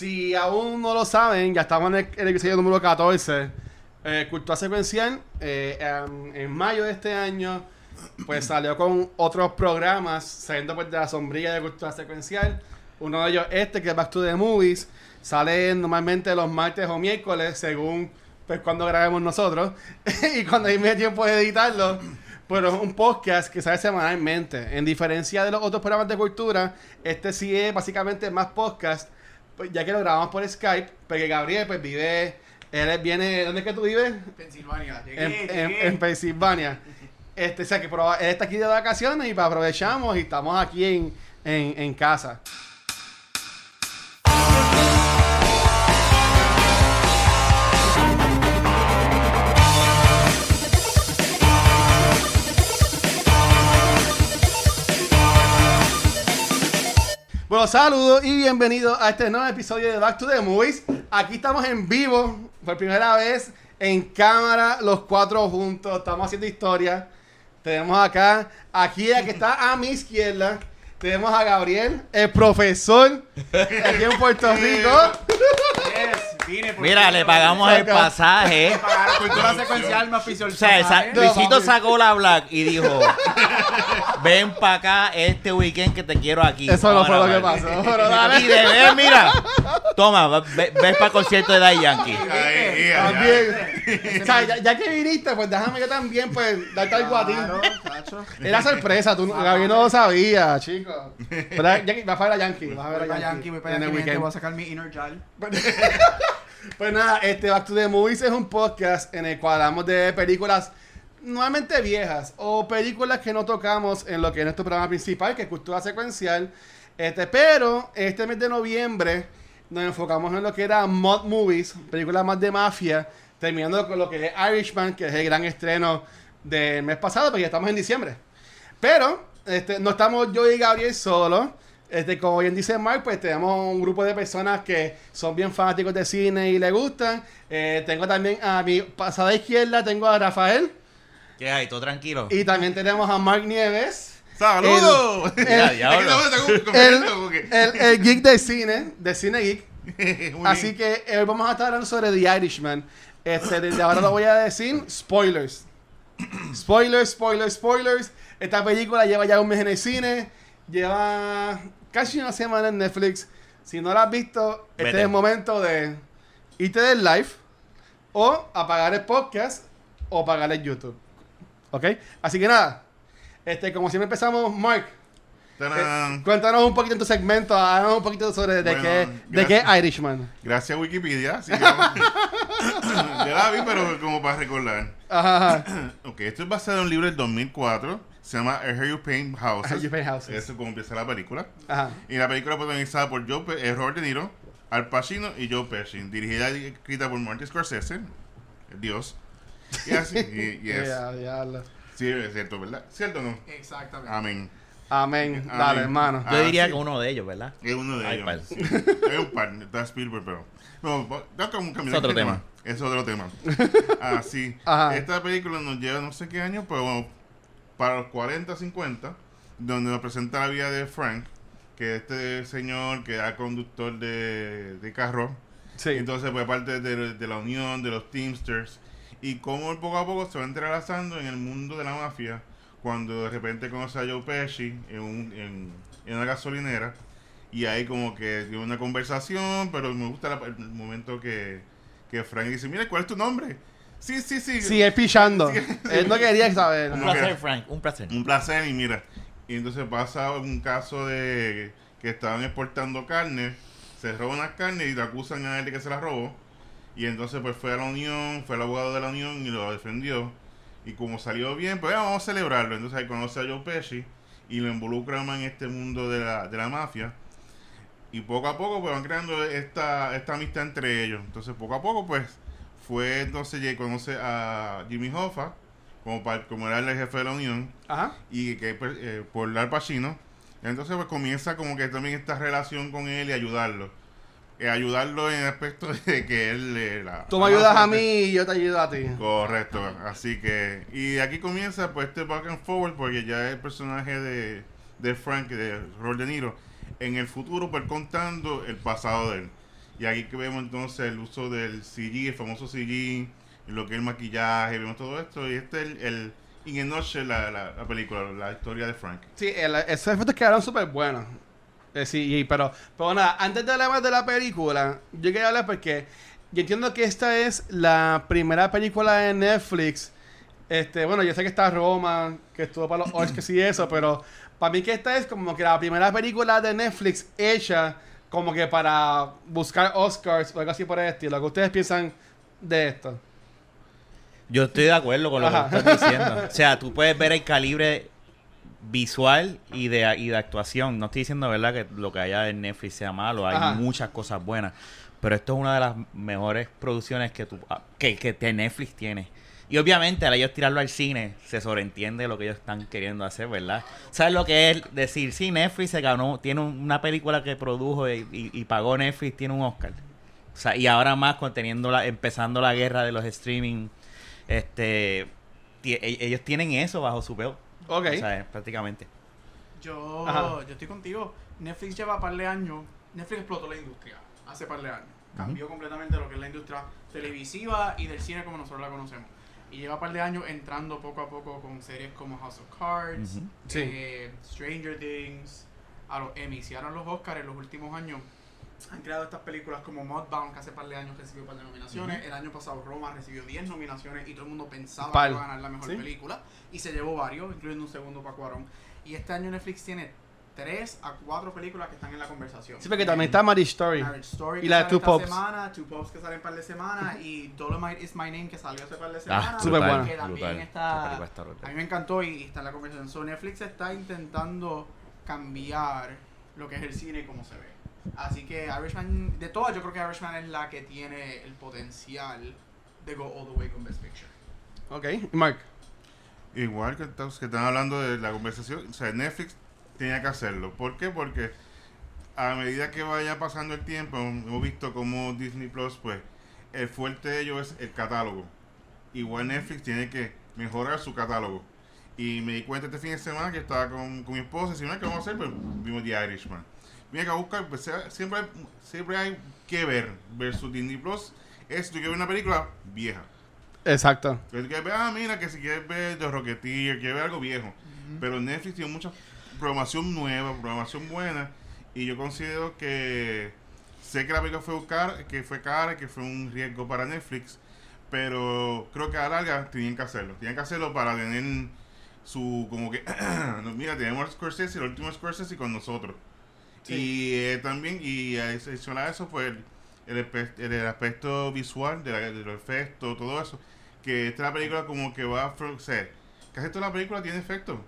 Si aún no lo saben, ya estamos en el, en el episodio número 14. Eh, Cultura Secuencial, eh, en, en mayo de este año, pues salió con otros programas, saliendo pues de la sombrilla de Cultura Secuencial. Uno de ellos, este, que es Back to the Movies, sale normalmente los martes o miércoles, según pues cuando grabemos nosotros. y cuando hay medio tiempo de editarlo. Pero es un podcast que sale semanalmente. En diferencia de los otros programas de cultura, este sí es básicamente más podcast, ya que lo grabamos por Skype, porque Gabriel pues vive, él viene, ¿dónde es que tú vives? Pensilvania. Llegué, En, llegué. en Pensilvania. Este, o sea que él está aquí de vacaciones y pues aprovechamos y estamos aquí en, en, en casa. Bueno, saludos y bienvenidos a este nuevo episodio de Back to the Movies. Aquí estamos en vivo, por primera vez, en cámara, los cuatro juntos. Estamos haciendo historia. Tenemos acá, aquí que está a mi izquierda, tenemos a Gabriel, el profesor, aquí en Puerto Rico. Por Mira, le pagamos el pasaje. Pagar cultura secuencial me ofició el O sea, esa-. Luisito sacó la black y dijo: Ven para acá este weekend que te quiero aquí. Eso no fue lo que grabar". pasó, pero dale. Y de ver, mira, toma, va- ve- ves para el concierto de Daddy Yankee. Ahí, También. O sea, ya, ya que viniste, pues déjame yo también, pues, darte algo a ti. Era sorpresa, tú, Gabriel no lo sabía, chico. Pero Yankee- vas a ver a Yankee, vas a ver a Yankee, Yankee, voy para en el Yankee, weekend. voy a sacar mi inner child. Pues nada, este Back to the Movies es un podcast en el cual hablamos de películas nuevamente viejas o películas que no tocamos en lo que es nuestro programa principal, que es cultura secuencial. Este, pero este mes de noviembre nos enfocamos en lo que era mod movies, películas más de mafia, terminando con lo que es Irishman, que es el gran estreno del mes pasado, porque ya estamos en diciembre. Pero este, no estamos yo y Gabriel solos. Este, como bien dice Mark, pues tenemos un grupo de personas que son bien fanáticos de cine y le gustan. Eh, tengo también a mi pasada izquierda, tengo a Rafael. ¿Qué hay? ¿Todo tranquilo? Y también tenemos a Mark Nieves, ¡Saludos! El, que- el, el geek de cine, de cine geek. Así que hoy vamos a estar hablando sobre The Irishman. Este, desde ahora lo voy a decir, spoilers. Spoilers, spoilers, spoilers. Esta película lleva ya un mes en el cine. Lleva casi una semana en Netflix. Si no la has visto, este es el momento de irte del live o apagar el podcast o apagar el YouTube. ¿Ok? Así que nada. Este, como siempre empezamos, Mark, eh, cuéntanos un poquito en tu segmento, háganos un poquito sobre de Bueno, qué, de qué. Irishman. Gracias a Wikipedia. que vamos- ya la vi, pero como para recordar. Ajá, ajá. Ok, esto es basado en un libro del 2004. Se llama I Hear You Paint Houses. I Hear You Paint Houses. Eso es como empieza la película. Ajá. Y la película protagonizada por Joe, Pe- eh, Robert De Niro, Al Pacino y Joe Pesci. Dirigida y escrita por Martin Scorsese, el Dios. Y así, y, yes. Sí, es cierto, ¿verdad? ¿Cierto o no? Exactamente. Amén. Amén. Amén. Dale, hermano. Ah, Yo diría sí. que uno de ellos, ¿verdad? Es uno de Ay, ellos. es un par, está Spielberg, pero. No, va- da como un camino. Es otro tema. Es otro tema. Ah, sí. Ajá. Esta película nos lleva no sé qué año, pero bueno, para los 40, 50, donde nos presenta la vida de Frank, que es este señor que era conductor de, de carro. Sí. Entonces, pues, parte de, de la unión, de los Teamsters, y cómo poco a poco se va entrelazando en el mundo de la mafia, cuando de repente conoce a Joe Pesci en, un- en, en una gasolinera, y ahí como que tiene una conversación, pero me gusta la- el momento que, que Frank dice, mira, ¿cuál es tu nombre? Sí, sí, sí. Sí, él pichando. Sí. Él no quería saber. Un placer, Frank, un placer. Un placer, y mira. Y entonces pasa un caso de que estaban exportando carne, se roban las carnes y le acusan a él de que se las robó. Y entonces pues fue a la unión, fue el abogado de la unión y lo defendió. Y como salió bien, pues "Ah, vamos a celebrarlo. Entonces ahí conoce a Joe Pesci y lo involucra más en este mundo de la, de la mafia. Y poco a poco pues van creando esta, esta amistad entre ellos. Entonces poco a poco pues fue entonces ya conoce a Jimmy Hoffa como, pa- como era el jefe de la unión Ajá. y que pues, eh, por Al Pacino. Entonces pues comienza como que también esta relación con él y ayudarlo. Eh, ayudarlo en el aspecto de que él le la Tú me ayudas a mí y yo te ayudo a ti. Correcto, así que y aquí comienza pues este back and forward porque ya el personaje de, de Frank, de Robert De Niro, en el futuro pues contando el pasado de él. Y aquí que vemos entonces el uso del CG, el famoso CG, lo que es el maquillaje, vemos todo esto. Y este es el, el in a la, la, la película, la historia de Frank. Sí, el- esos efectos quedaron súper buenos. Eh, sí, pero, pero nada, antes de hablar de la película, yo quería hablar porque yo entiendo que esta es la primera película de Netflix. Este, bueno, yo sé que está Roma, que estuvo para los Oscars y eso, pero para mí que esta es como que la primera película de Netflix hecha como que para buscar Oscars o algo así por el estilo. ¿Qué ustedes piensan de esto? Yo estoy de acuerdo con lo Ajá. que estás diciendo. O sea, tú puedes ver el calibre visual y de, y de actuación. No estoy diciendo, ¿verdad?, que lo que haya en Netflix sea malo. Hay Ajá. muchas cosas buenas. Pero esto es una de las mejores producciones que, tú, ah, que, que Netflix tiene. Y obviamente, al ellos tirarlo al cine, se sobreentiende lo que ellos están queriendo hacer, ¿verdad? ¿Sabes lo que es decir? Sí, Netflix se ganó, tiene un- una película que produjo y, y- y pagó Netflix, tiene un Oscar. O sea, y ahora más con teniendo la, empezando la guerra de los streaming, este, e- ellos tienen eso bajo su pelo. Ok. O sea, prácticamente. Yo, Ajá. yo estoy contigo. Netflix lleva par de años. Netflix explotó la industria hace par de años. Cambió completamente lo que es la industria televisiva y del cine como nosotros la conocemos. Y lleva par de años entrando poco a poco con series como House of Cards, Ujú. Sí. eh, Stranger Things, a los Emmys y ahora los Oscars en los últimos años. Han creado estas películas como Mudbound, que hace par de años recibió par de nominaciones. El año pasado Roma recibió 10 nominaciones y todo el mundo pensaba Par. que iba a ganar la mejor Sí. película. Y se llevó varios, incluyendo un segundo para Cuarón. Y este año Netflix tiene 3 a 4 películas que están en la conversación. Sí, porque también está Marriage Story. Marriage Story Y la de Two esta Popes. semana, Two Popes que sale en par de semanas y Dolomite is My Name que salió hace par de semanas. Ah, Súper buena. Que también brutal. está- está. A mí me encantó y está en la conversación. So, Netflix está intentando cambiar lo que es el cine y cómo se ve. Así que Irishman, de todas, yo creo que Irishman es la que tiene el potencial de go all the way con Best Picture. Ok, Mark. Igual que, estamos- que están hablando de la conversación, o sea, Netflix tenía que hacerlo. ¿Por qué? Porque a medida que vaya pasando el tiempo, hemos visto como Disney Plus, pues, el fuerte de ellos es el catálogo. Igual Netflix tiene que mejorar su catálogo. Y me di cuenta este fin de semana que estaba con, con mi esposa, y si no, ¿qué vamos a hacer? Pues vimos The Irishman. Mira que a buscar, pues, siempre, hay, siempre hay que ver versus Disney Plus. Es, tú quieres ver una película vieja. Exacto. Ver, ah, mira, que si quieres ver The Rocketeer, quieres ver algo viejo. Pero Netflix tiene mucha programación nueva, programación buena. Y yo considero que sé que la película fue cara, que fue cara, que fue un riesgo para Netflix. Pero creo que a la larga tenían que hacerlo. Tenían que hacerlo para tener su, como que, no, mira, tenemos a Scorsese, el último Scorsese con nosotros. Y eh, también, y adicional a eso, pues el, el, aspecto visual de, la, de los efectos, todo eso. Que esta la película como que va a ofrecer. Casi toda la película tiene efectos.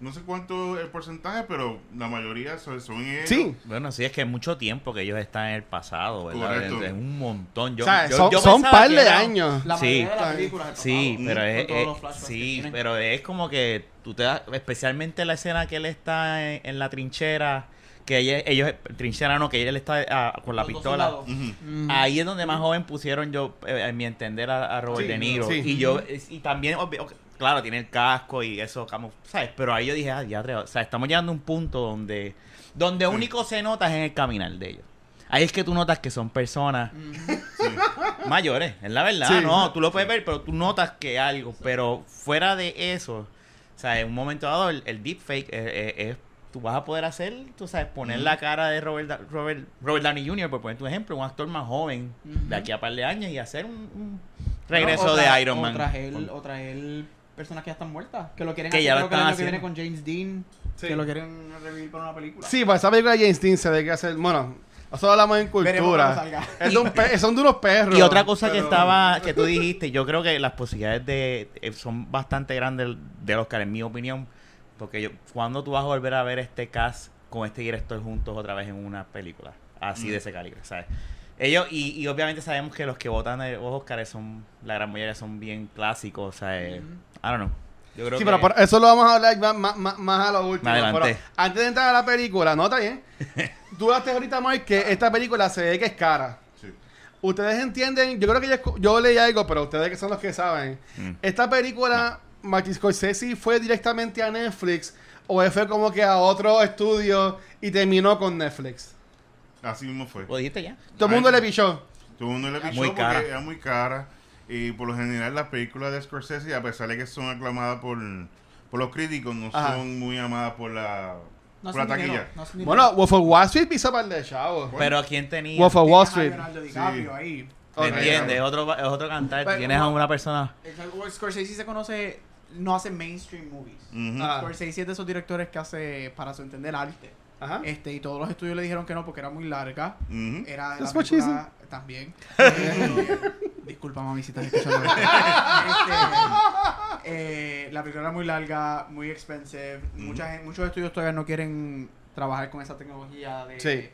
No sé cuánto es el porcentaje, pero la mayoría son, son ellos. Sí. Bueno, sí, es que es mucho tiempo que ellos están en el pasado, ¿verdad? Es, un montón. Yo, o sea, yo- son, yo son par de años. La Sí. mayoría de las películas Sí, pasado, pero es, sí, pero es como que tú te das, especialmente la escena que él está en, en la trinchera, que ella- ellos, trinchera no, que él está ah, con la Los pistola. Mm. Ahí es donde más joven pusieron yo, eh, en mi entender, a, a Robert Sí, De Niro. sí. Y yo, y también, obvio, claro, tiene el casco y eso, como, ¿sabes? Pero ahí yo dije, ah, ya, o sea, estamos llegando a un punto donde, donde único se nota es en el caminar de ellos. Ahí es que tú notas que son personas mayores, es la verdad, Sí. no, tú lo puedes ver, pero tú notas que algo, pero fuera de eso, o sea, en un momento dado el, el deepfake es, es- es- tú vas a poder hacer, tú sabes, poner la cara de Robert, Da- Robert, Robert Downey Jr., por poner tu ejemplo, un actor más joven de aquí a par de años y hacer un, un regreso de Iron Man. O traer, o traer personas que ya están muertas. Que lo quieren Que hacer ya lo que están viene con James Dean. Sí. Que lo quieren revivir para una película. Sí, pues esa película de James Dean se ve que hacer. Bueno, nosotros hablamos en cultura. Es de un pe- son de unos perros. Y otra cosa que estaba, que tú dijiste, yo creo que las posibilidades de eh, son bastante grandes de Oscar, en mi opinión, porque yo, cuando tú vas a volver a ver este cast con este director juntos otra vez en una película así Mm. de ese calibre, ¿sabes? Ellos, y, y obviamente sabemos que los que votan los Oscars son, la gran mayoría son bien clásicos, o sea, eh, I don't know. Yo creo Sí, que pero por eso lo vamos a hablar más, más- más- más a lo último. Pero antes de entrar a la película, no está bien. Tú hablaste ahorita, Mike, que esta película se ve que es cara. Sí. Ustedes entienden, yo creo que yo, yo leí algo, pero ustedes que son los que saben. Mm. Esta película, Martin Scorsese fue directamente a Netflix o fue como que a otro estudio y terminó con Netflix. Así mismo fue. ¿Lo dijiste ya? Todo el mundo le pichó. Todo el mundo le pichó Muy porque cara. era muy cara. Y por lo general las películas de Scorsese, a pesar de que son aclamadas por, por los críticos, no Ajá. son muy amadas por la, No por la taquilla. no dinero. Bueno, Wolf of Wall Street piso par de chavos. Pero ¿quién tenía? Wolf of Wall a Street. Leonardo DiCaprio Sí. ahí. ¿Me entiendes? Es otro, es otro cantar. Pero- Tienes a una persona... El- Scorsese se conoce, no hace mainstream movies. Ujú. Ah. Scorsese es de esos directores que hace, para su entender, arte. Ajá. Este, y todos los estudios le dijeron que no porque era muy larga. Era That's la película también. Eh, Disculpa, mami, si estás escuchando. Este, eh, la película era muy larga, muy expensive. Mucha gen- muchos estudios todavía no quieren trabajar con esa tecnología de, Sí.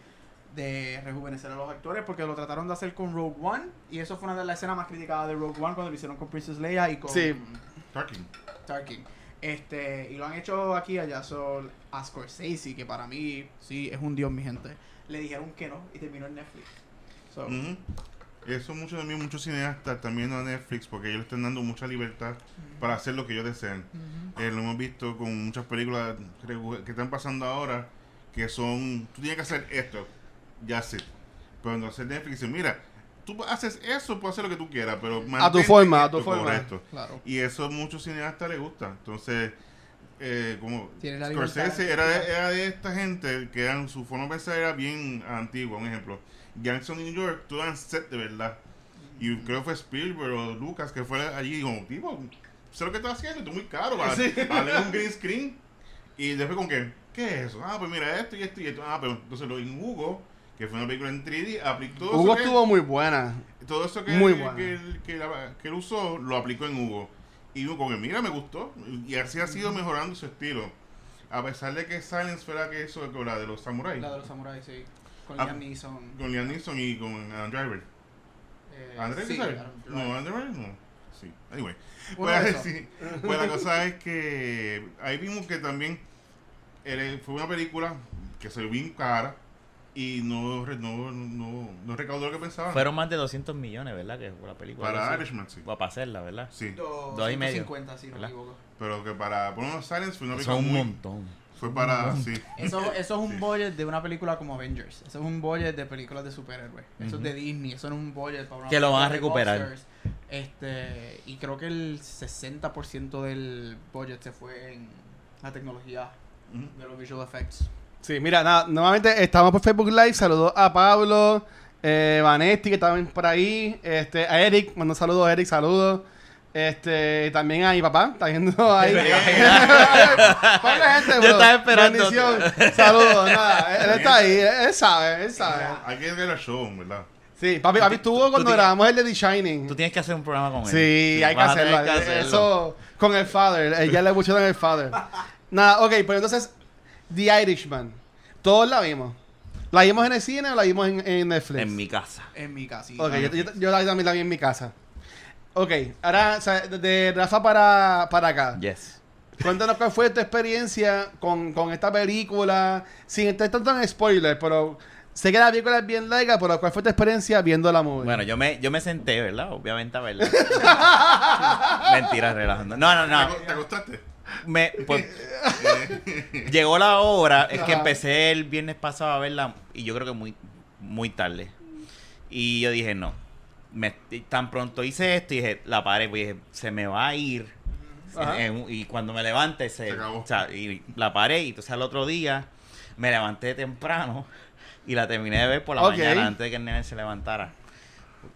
de rejuvenecer a los actores porque lo trataron de hacer con Rogue One. Y eso fue una de las escenas más criticadas de Rogue One cuando lo hicieron con Princess Leia y con Sí. Tarkin. Tarkin. Este, y lo han hecho aquí y allá. So, a Scorsese, que para mí, sí, es un dios, mi gente. Le dijeron que no y terminó en Netflix. So, Ujú. Eso muchos también muchos cineastas también a Netflix porque ellos están dando mucha libertad para hacer lo que ellos desean. Eh, lo hemos visto con muchas películas que, están pasando ahora que son tú tienes que hacer esto, ya sé. Pero entonces Netflix dice, mira, tú haces eso, puedes hacer lo que tú quieras, pero A tu forma, a tu forma. Claro. Y eso a muchos cineastas les gusta. Entonces, eh, como Scorsese era de, era de esta gente que eran, su forma de pensar era bien antigua. Un ejemplo, Gangs New York, tú eran set de verdad. Y creo que fue Spielberg o Lucas que fue allí y como, tipo, sé lo que estás haciendo, esto es muy caro. Para, Sí. darle un green screen. Y después con qué, ¿qué es eso? Ah, pues mira esto y esto y esto. Ah, pero entonces lo en Hugo, que fue una película en 3D, aplicó todo Hugo eso que- estuvo muy buena. todo eso que, Muy que, buena. que él- que la- que él usó lo aplicó en Hugo. Y Hugo, como que mira, me gustó. Y así ha sido mejorando su estilo. A pesar de que Silence fuera que eso, la de los samuráis. La de los samuráis, sí. Con Ah. Liam Neeson. Con Liam Neeson y con Adam Driver. Eh, ¿Andrés sí, Driver? No. Adam Driver no. Sí. Anyway. Uno Pues, sí. Pues la cosa es que ahí vimos que también era- fue una película que se vio bien cara y no, re- no, no, no recaudó lo que pensaban. Fueron más de 200 millones, ¿verdad? Que fue la película. para. Irishman, sí. Va para hacerla, ¿verdad? Sí. Dos y medio. 250, si no me equivoco. Pero que para por unos Silence fue una película un muy, montón. Fue para, sí. Eso, eso es un Sí. budget de una película como Avengers. Eso es un budget de películas de superhéroes. Eso es de Disney. Eso no es un budget para una Que lo van a recuperar. Este, y creo que el 60% del budget se fue en la tecnología de los visual effects. Sí, mira, nada, nuevamente estamos por Facebook Live. Saludos a Pablo, eh, Vanetti, que estaban por ahí. Este, a Eric, mando saludos a Eric, saludos. Este, también a mi papá, está viendo ahí. Gente, Yo bro. estaba esperando. Bendición. Saludos, nada, él está ahí, él, él sabe, él sabe. Hay que ver el show, ¿verdad? Sí, papi, papi estuvo cuando grabamos el de The Shining. Tú tienes que hacer un programa con él. Sí, hay que hacerlo. que hacerlo. Eso con el Father. eh, Ya le pusieron el Father. Nada, ok, pero entonces, The Irishman. Todos la vimos. ¿La vimos en el cine o la vimos en, en Netflix? En mi casa. En mi casita. Ok, yo, yo- yo la también la vi en mi casa. Ok, ahora, o sea, de, de Rafa para, para acá. Yes. Cuéntanos cuál fue tu experiencia con, con esta película. Sin entrar tanto en spoilers, pero sé que la película es bien larga, pero ¿cuál fue tu experiencia viendo la movie? Bueno, yo me, yo me senté, ¿verdad? Obviamente a verla. Mentira, relajando. No, no, ¿Te, no. aco- te acostaste? Me, pues, llegó la hora, es que empecé el viernes pasado a verla y yo creo que muy, muy tarde. Y yo dije, no. Me, tan pronto hice esto y dije, la paré, pues dije, se me va a ir. Ajá. En- en- y cuando me levante, se, Se acabó. o sea, y la paré. Y entonces al otro día me levanté temprano y la terminé de ver por la mañana antes de que el nene se levantara.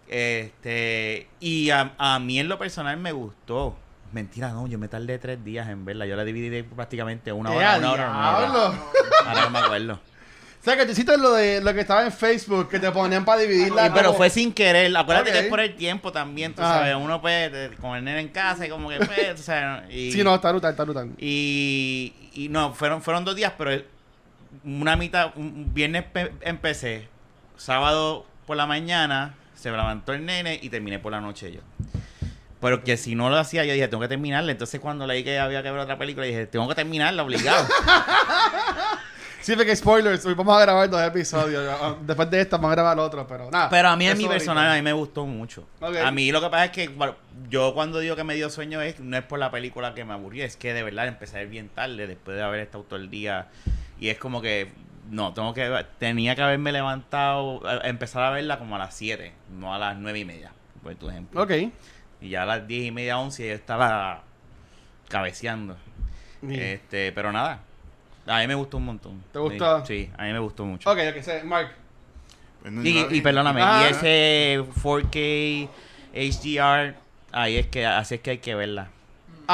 Este, y a, a mí en lo personal me gustó. Mentira, no, yo me tardé tres días en verla. Yo la dividí prácticamente una ¡Eh, hora, una hora, una hora. Ahora no me acuerdo. O sea, que tú hiciste lo de lo que estaba en Facebook, que te ponían para dividirla. Pero como- fue sin querer. Acuérdate Ok. que es por el tiempo también, tú Ah. sabes. Uno pues, con el nene en casa y como que pues, tú sabes. Y, Sí, no, está brutal, está brutal. Y, y no, fueron, fueron dos días, pero una mitad, un viernes pe- empecé, sábado por la mañana, se levantó el nene y terminé por la noche yo. Pero que si no lo hacía, yo dije, tengo que terminarla. Entonces cuando leí que había que ver otra película, dije, tengo que terminarla, obligado. Sí, porque spoilers, hoy vamos a grabar dos episodios. Ah, Después de esto vamos a grabar otro, pero nada. Pero a mí en mi personal, a mí me gustó mucho. A mí lo que pasa es que bueno, yo cuando digo que me dio sueño es no es por la película que me aburrí, es que de verdad empecé a ir bien tarde después de haber estado todo el día. Y es como que no, tengo que tenía que haberme levantado, a empezar a verla como a las 7, no a las 9 y media, por tu ejemplo. Ok. Y ya a las 10 y media, 11 yo estaba cabeceando. Este, pero nada. A mí me gustó un montón. ¿Te gustó? Sí, a mí me gustó mucho. Ok, ok, sé, Mark. Y, y perdóname, Ah. y ese 4K HDR, ahí es que así es que hay que verla.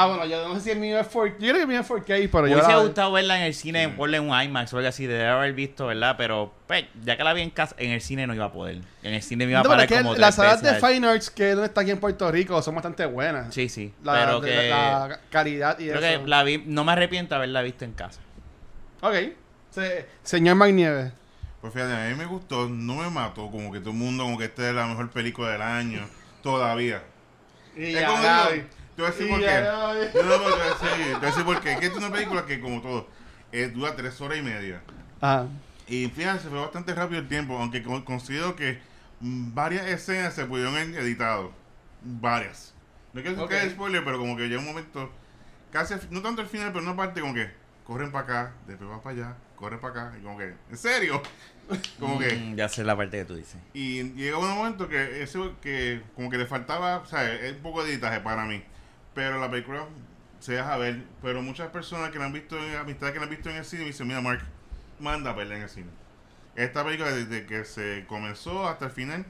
Ah, bueno, yo no sé si el mío es 4K. Yo creo que el mío es 4K, pero Me yo hubiese la- gustado verla en el cine, Sí. ponle un IMAX o algo así, de haber visto, ¿verdad? Pero, pues, ya que la vi en casa, en el cine no iba a poder. En el cine me iba a No, parar es que como las salas de Fine Arts que no está aquí en Puerto Rico son bastante buenas. Sí, sí. La, pero de- que... la calidad y creo eso. que la vi, no me arrepiento de haberla visto en casa. Ok. Se- señor Mark Nieves. Pues fíjate, a mí me gustó, no me mató, como que todo el mundo, como que esta es la mejor película del año, todavía. Y Es ya, como te voy a decir Y por qué. No, no, te voy a decir, te voy a decir por qué. Es que es una película que, como todo, eh, dura tres horas y media. Ajá. Y fíjate, se fue bastante rápido el tiempo, aunque con- considero que mm, varias escenas se pudieron haber editado. Varias. No quiero Ok. que haya spoiler, pero como que llega un momento, casi, no tanto al final, pero una parte como que corren para acá, después van para allá, corren para acá, y como que, ¿en serio? Como que... Mm, ya sé la parte que tú dices. Y llega un momento que eso que como que le faltaba, o sea, es un poco de editaje para mí. Pero la película se deja ver. Pero muchas personas que la han visto, amistades que la han visto en el cine, dicen, mira Mark, manda a verla en el cine. Esta película desde que se comenzó hasta el final,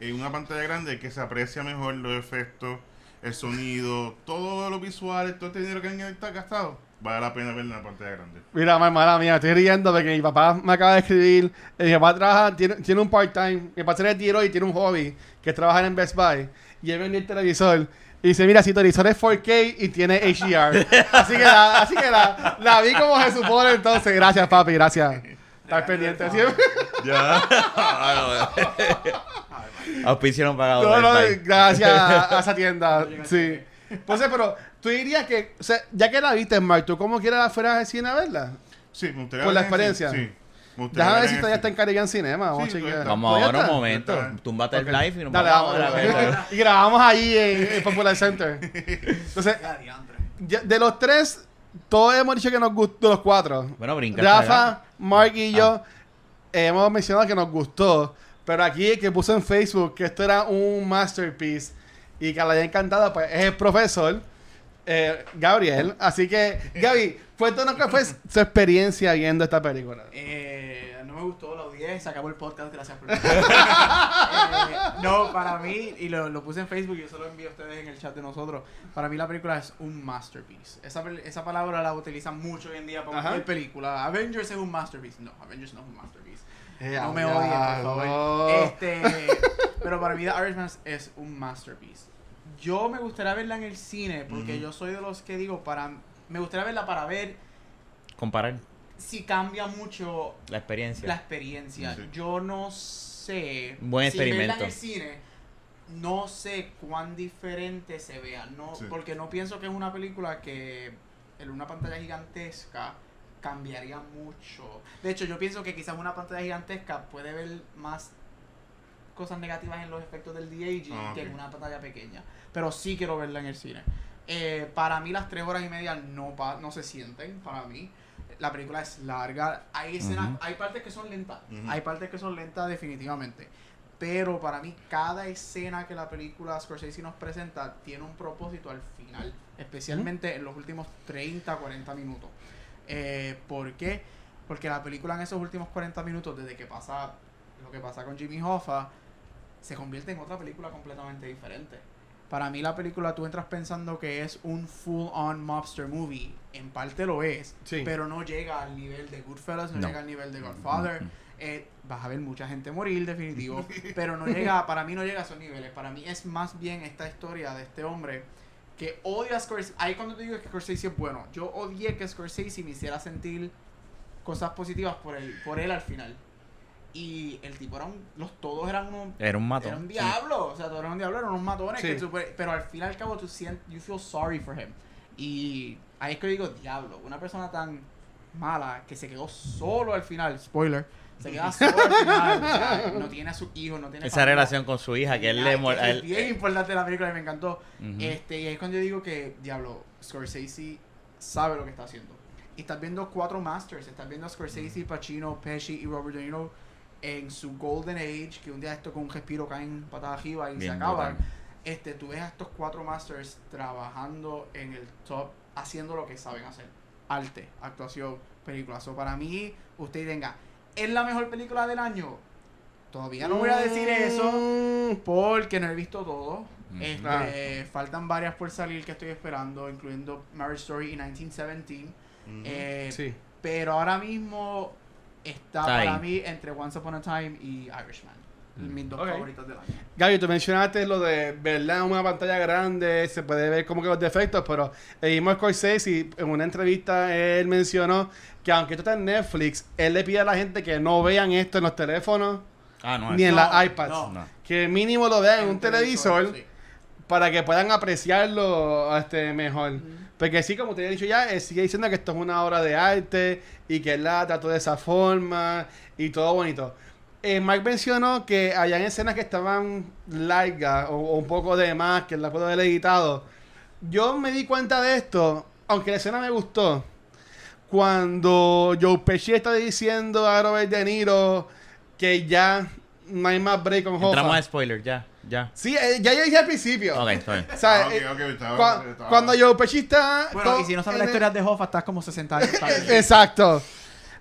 en una pantalla grande que se aprecia mejor los efectos, el sonido, todo lo visual, todo este dinero que han gastado, vale la pena verla en la pantalla grande. Mira, mala mía, estoy riendo porque mi papá me acaba de escribir. eh, Mi papá trabaja, tiene, tiene un part-time. Mi papá se retiro y tiene un hobby que es trabajar en Best Buy. Y él vendió el televisor. Y dice, mira, si tu televisor es 4K y tiene HDR. así que, la, así que la, la vi como se supone entonces. Gracias, papi, gracias. Estar pendiente siempre. Ya. Auspicio no pagado. No, no, gracias a, a esa tienda. Sí. Entonces, pero tú dirías que, o sea, ya que la viste, Mark, ¿tú cómo quieras afuera del cine a verla? Sí, me gustaría Por la en experiencia. Sí. Déjame ver si todavía está en. Caribbean Cinema. Vamos Sí, a chequear. Vamos ¿Todavía ahora un momento. Túmbate Ok. el live y nos Dale, vamos vamos. a ver. y grabamos ahí en, en Popular Center. Entonces, Ya, de los tres, todos hemos dicho que nos gustó, los cuatro. Bueno, brinca. Rafa, Mark y yo Ah. eh, hemos mencionado que nos gustó. Pero aquí el que puso en Facebook que esto era un masterpiece y que le haya encantado, pues es el profesor eh, Gabriel. Así que, Gaby, cuéntanos qué fue su experiencia viendo esta película. Eh, me gustó, lo odié, se acabó el podcast, gracias por Eh, No, para mí, y lo, lo puse en Facebook y yo se lo envío a ustedes en el chat de nosotros, para mí la película es un masterpiece. Esa, esa palabra la utilizan mucho hoy en día para cualquier película. Avengers es un masterpiece. No, Avengers no es un masterpiece. Eh, No me odien, por favor. Este, pero para mí The Irishman es un masterpiece. Yo me gustaría verla en el cine porque yo soy de los que digo, para me gustaría verla para ver Comparar si cambia mucho la experiencia. la experiencia. Sí. Yo no sé Buen si verla en experimento. el cine no sé cuán diferente se vea, no Sí. porque no pienso que es una película que en una pantalla gigantesca cambiaría mucho. De hecho, yo pienso que quizás una pantalla gigantesca puede ver más cosas negativas en los efectos del de-aging Ah, que en una pantalla pequeña. Pero sí quiero verla en el cine. Eh, para mí las tres horas y media no, pa- no se sienten, para mí. La película es larga. Hay escenas, hay partes que son lentas. Hay partes que son lentas definitivamente. Pero para mí cada escena que la película Scorsese nos presenta tiene un propósito al final. Especialmente en los últimos 30, 40 minutos. Eh, ¿Por qué? Porque la película en esos últimos 40 minutos, desde que pasa lo que pasa con Jimmy Hoffa, se convierte en otra película completamente diferente. Para mí la película tú entras pensando que es un full-on mobster movie. En parte lo es, Sí. pero no llega al nivel de Goodfellas, no, No. llega al nivel de Godfather. Mm, mm. Eh, vas a ver mucha gente morir, definitivo. pero no llega, para mí no llega a esos niveles. Para mí es más bien esta historia de este hombre que odia a Scorsese. Ahí cuando te digo que Scorsese es bueno, yo odié que Scorsese me hiciera sentir cosas positivas por él, por él al final. Y el tipo era un, los todos eran unos Era un matón. era un sí. diablo, o sea, todos eran un diablo, eran unos matones. Sí. que super- pero al fin y al cabo, tú sientes, you feel sorry for him. Y ahí es que digo, diablo, una persona tan mala que se quedó solo al final, spoiler, se queda solo al final, o sea, no tiene a sus hijos, no tiene Esa familia. relación con su hija, que él le... es él- bien importante la película y me encantó. Ujú. Este, y ahí es cuando yo digo que, diablo, Scorsese sabe lo que está haciendo. Y estás viendo cuatro masters. Estás viendo a. Scorsese, Pacino, Pesci y Robert De Niro en su golden age, que un día esto con un respiro caen patadas arriba y Bien se acaban. brutal. Este, tú ves a estos cuatro masters trabajando en el top, haciendo lo que saben hacer. Arte, actuación, película. So, para mí, usted tenga, ¿es la mejor película del año? Todavía no voy a decir eso Mm, porque no he visto todo. Mm. Este, Faltan varias por salir que estoy esperando, incluyendo Marriage Story y 1917. Ujú. Eh, Sí. Pero ahora mismo está para mí entre Once Upon a Time y Irishman. Mm. Mis dos Ok. favoritos del año. Gaby, tú mencionaste lo de verla en una pantalla grande, se puede ver como que los defectos, pero el mismo Scorsese y en una entrevista él mencionó que aunque esto está en Netflix, él le pide a la gente que no vean esto en los teléfonos Ah, no. ni en las iPads. no. Que mínimo lo vean en un televisor sí. para que puedan apreciarlo este, mejor. Ujú. Porque sí, como te he dicho ya, él sigue diciendo que esto es una obra de arte y que él la trató de esa forma y todo bonito. Eh, Mike mencionó que habían escenas que estaban largas o, un poco de más, que la pudo haber editado. Yo me di cuenta de esto, aunque la escena me gustó, cuando Joe Pesci está diciendo a Robert De Niro que ya no hay más break con Entramos Hoffa. a spoiler, ya, ya. Sí, eh, ya yo dije al principio. Ok, está bien. O sea, Ah, ok, eh, ok, estaba- cua- estaba- cuando Joe Pesci está... Bueno, y si no sabes la el- historia de Hoffa, estás como 60 años tarde. Exacto.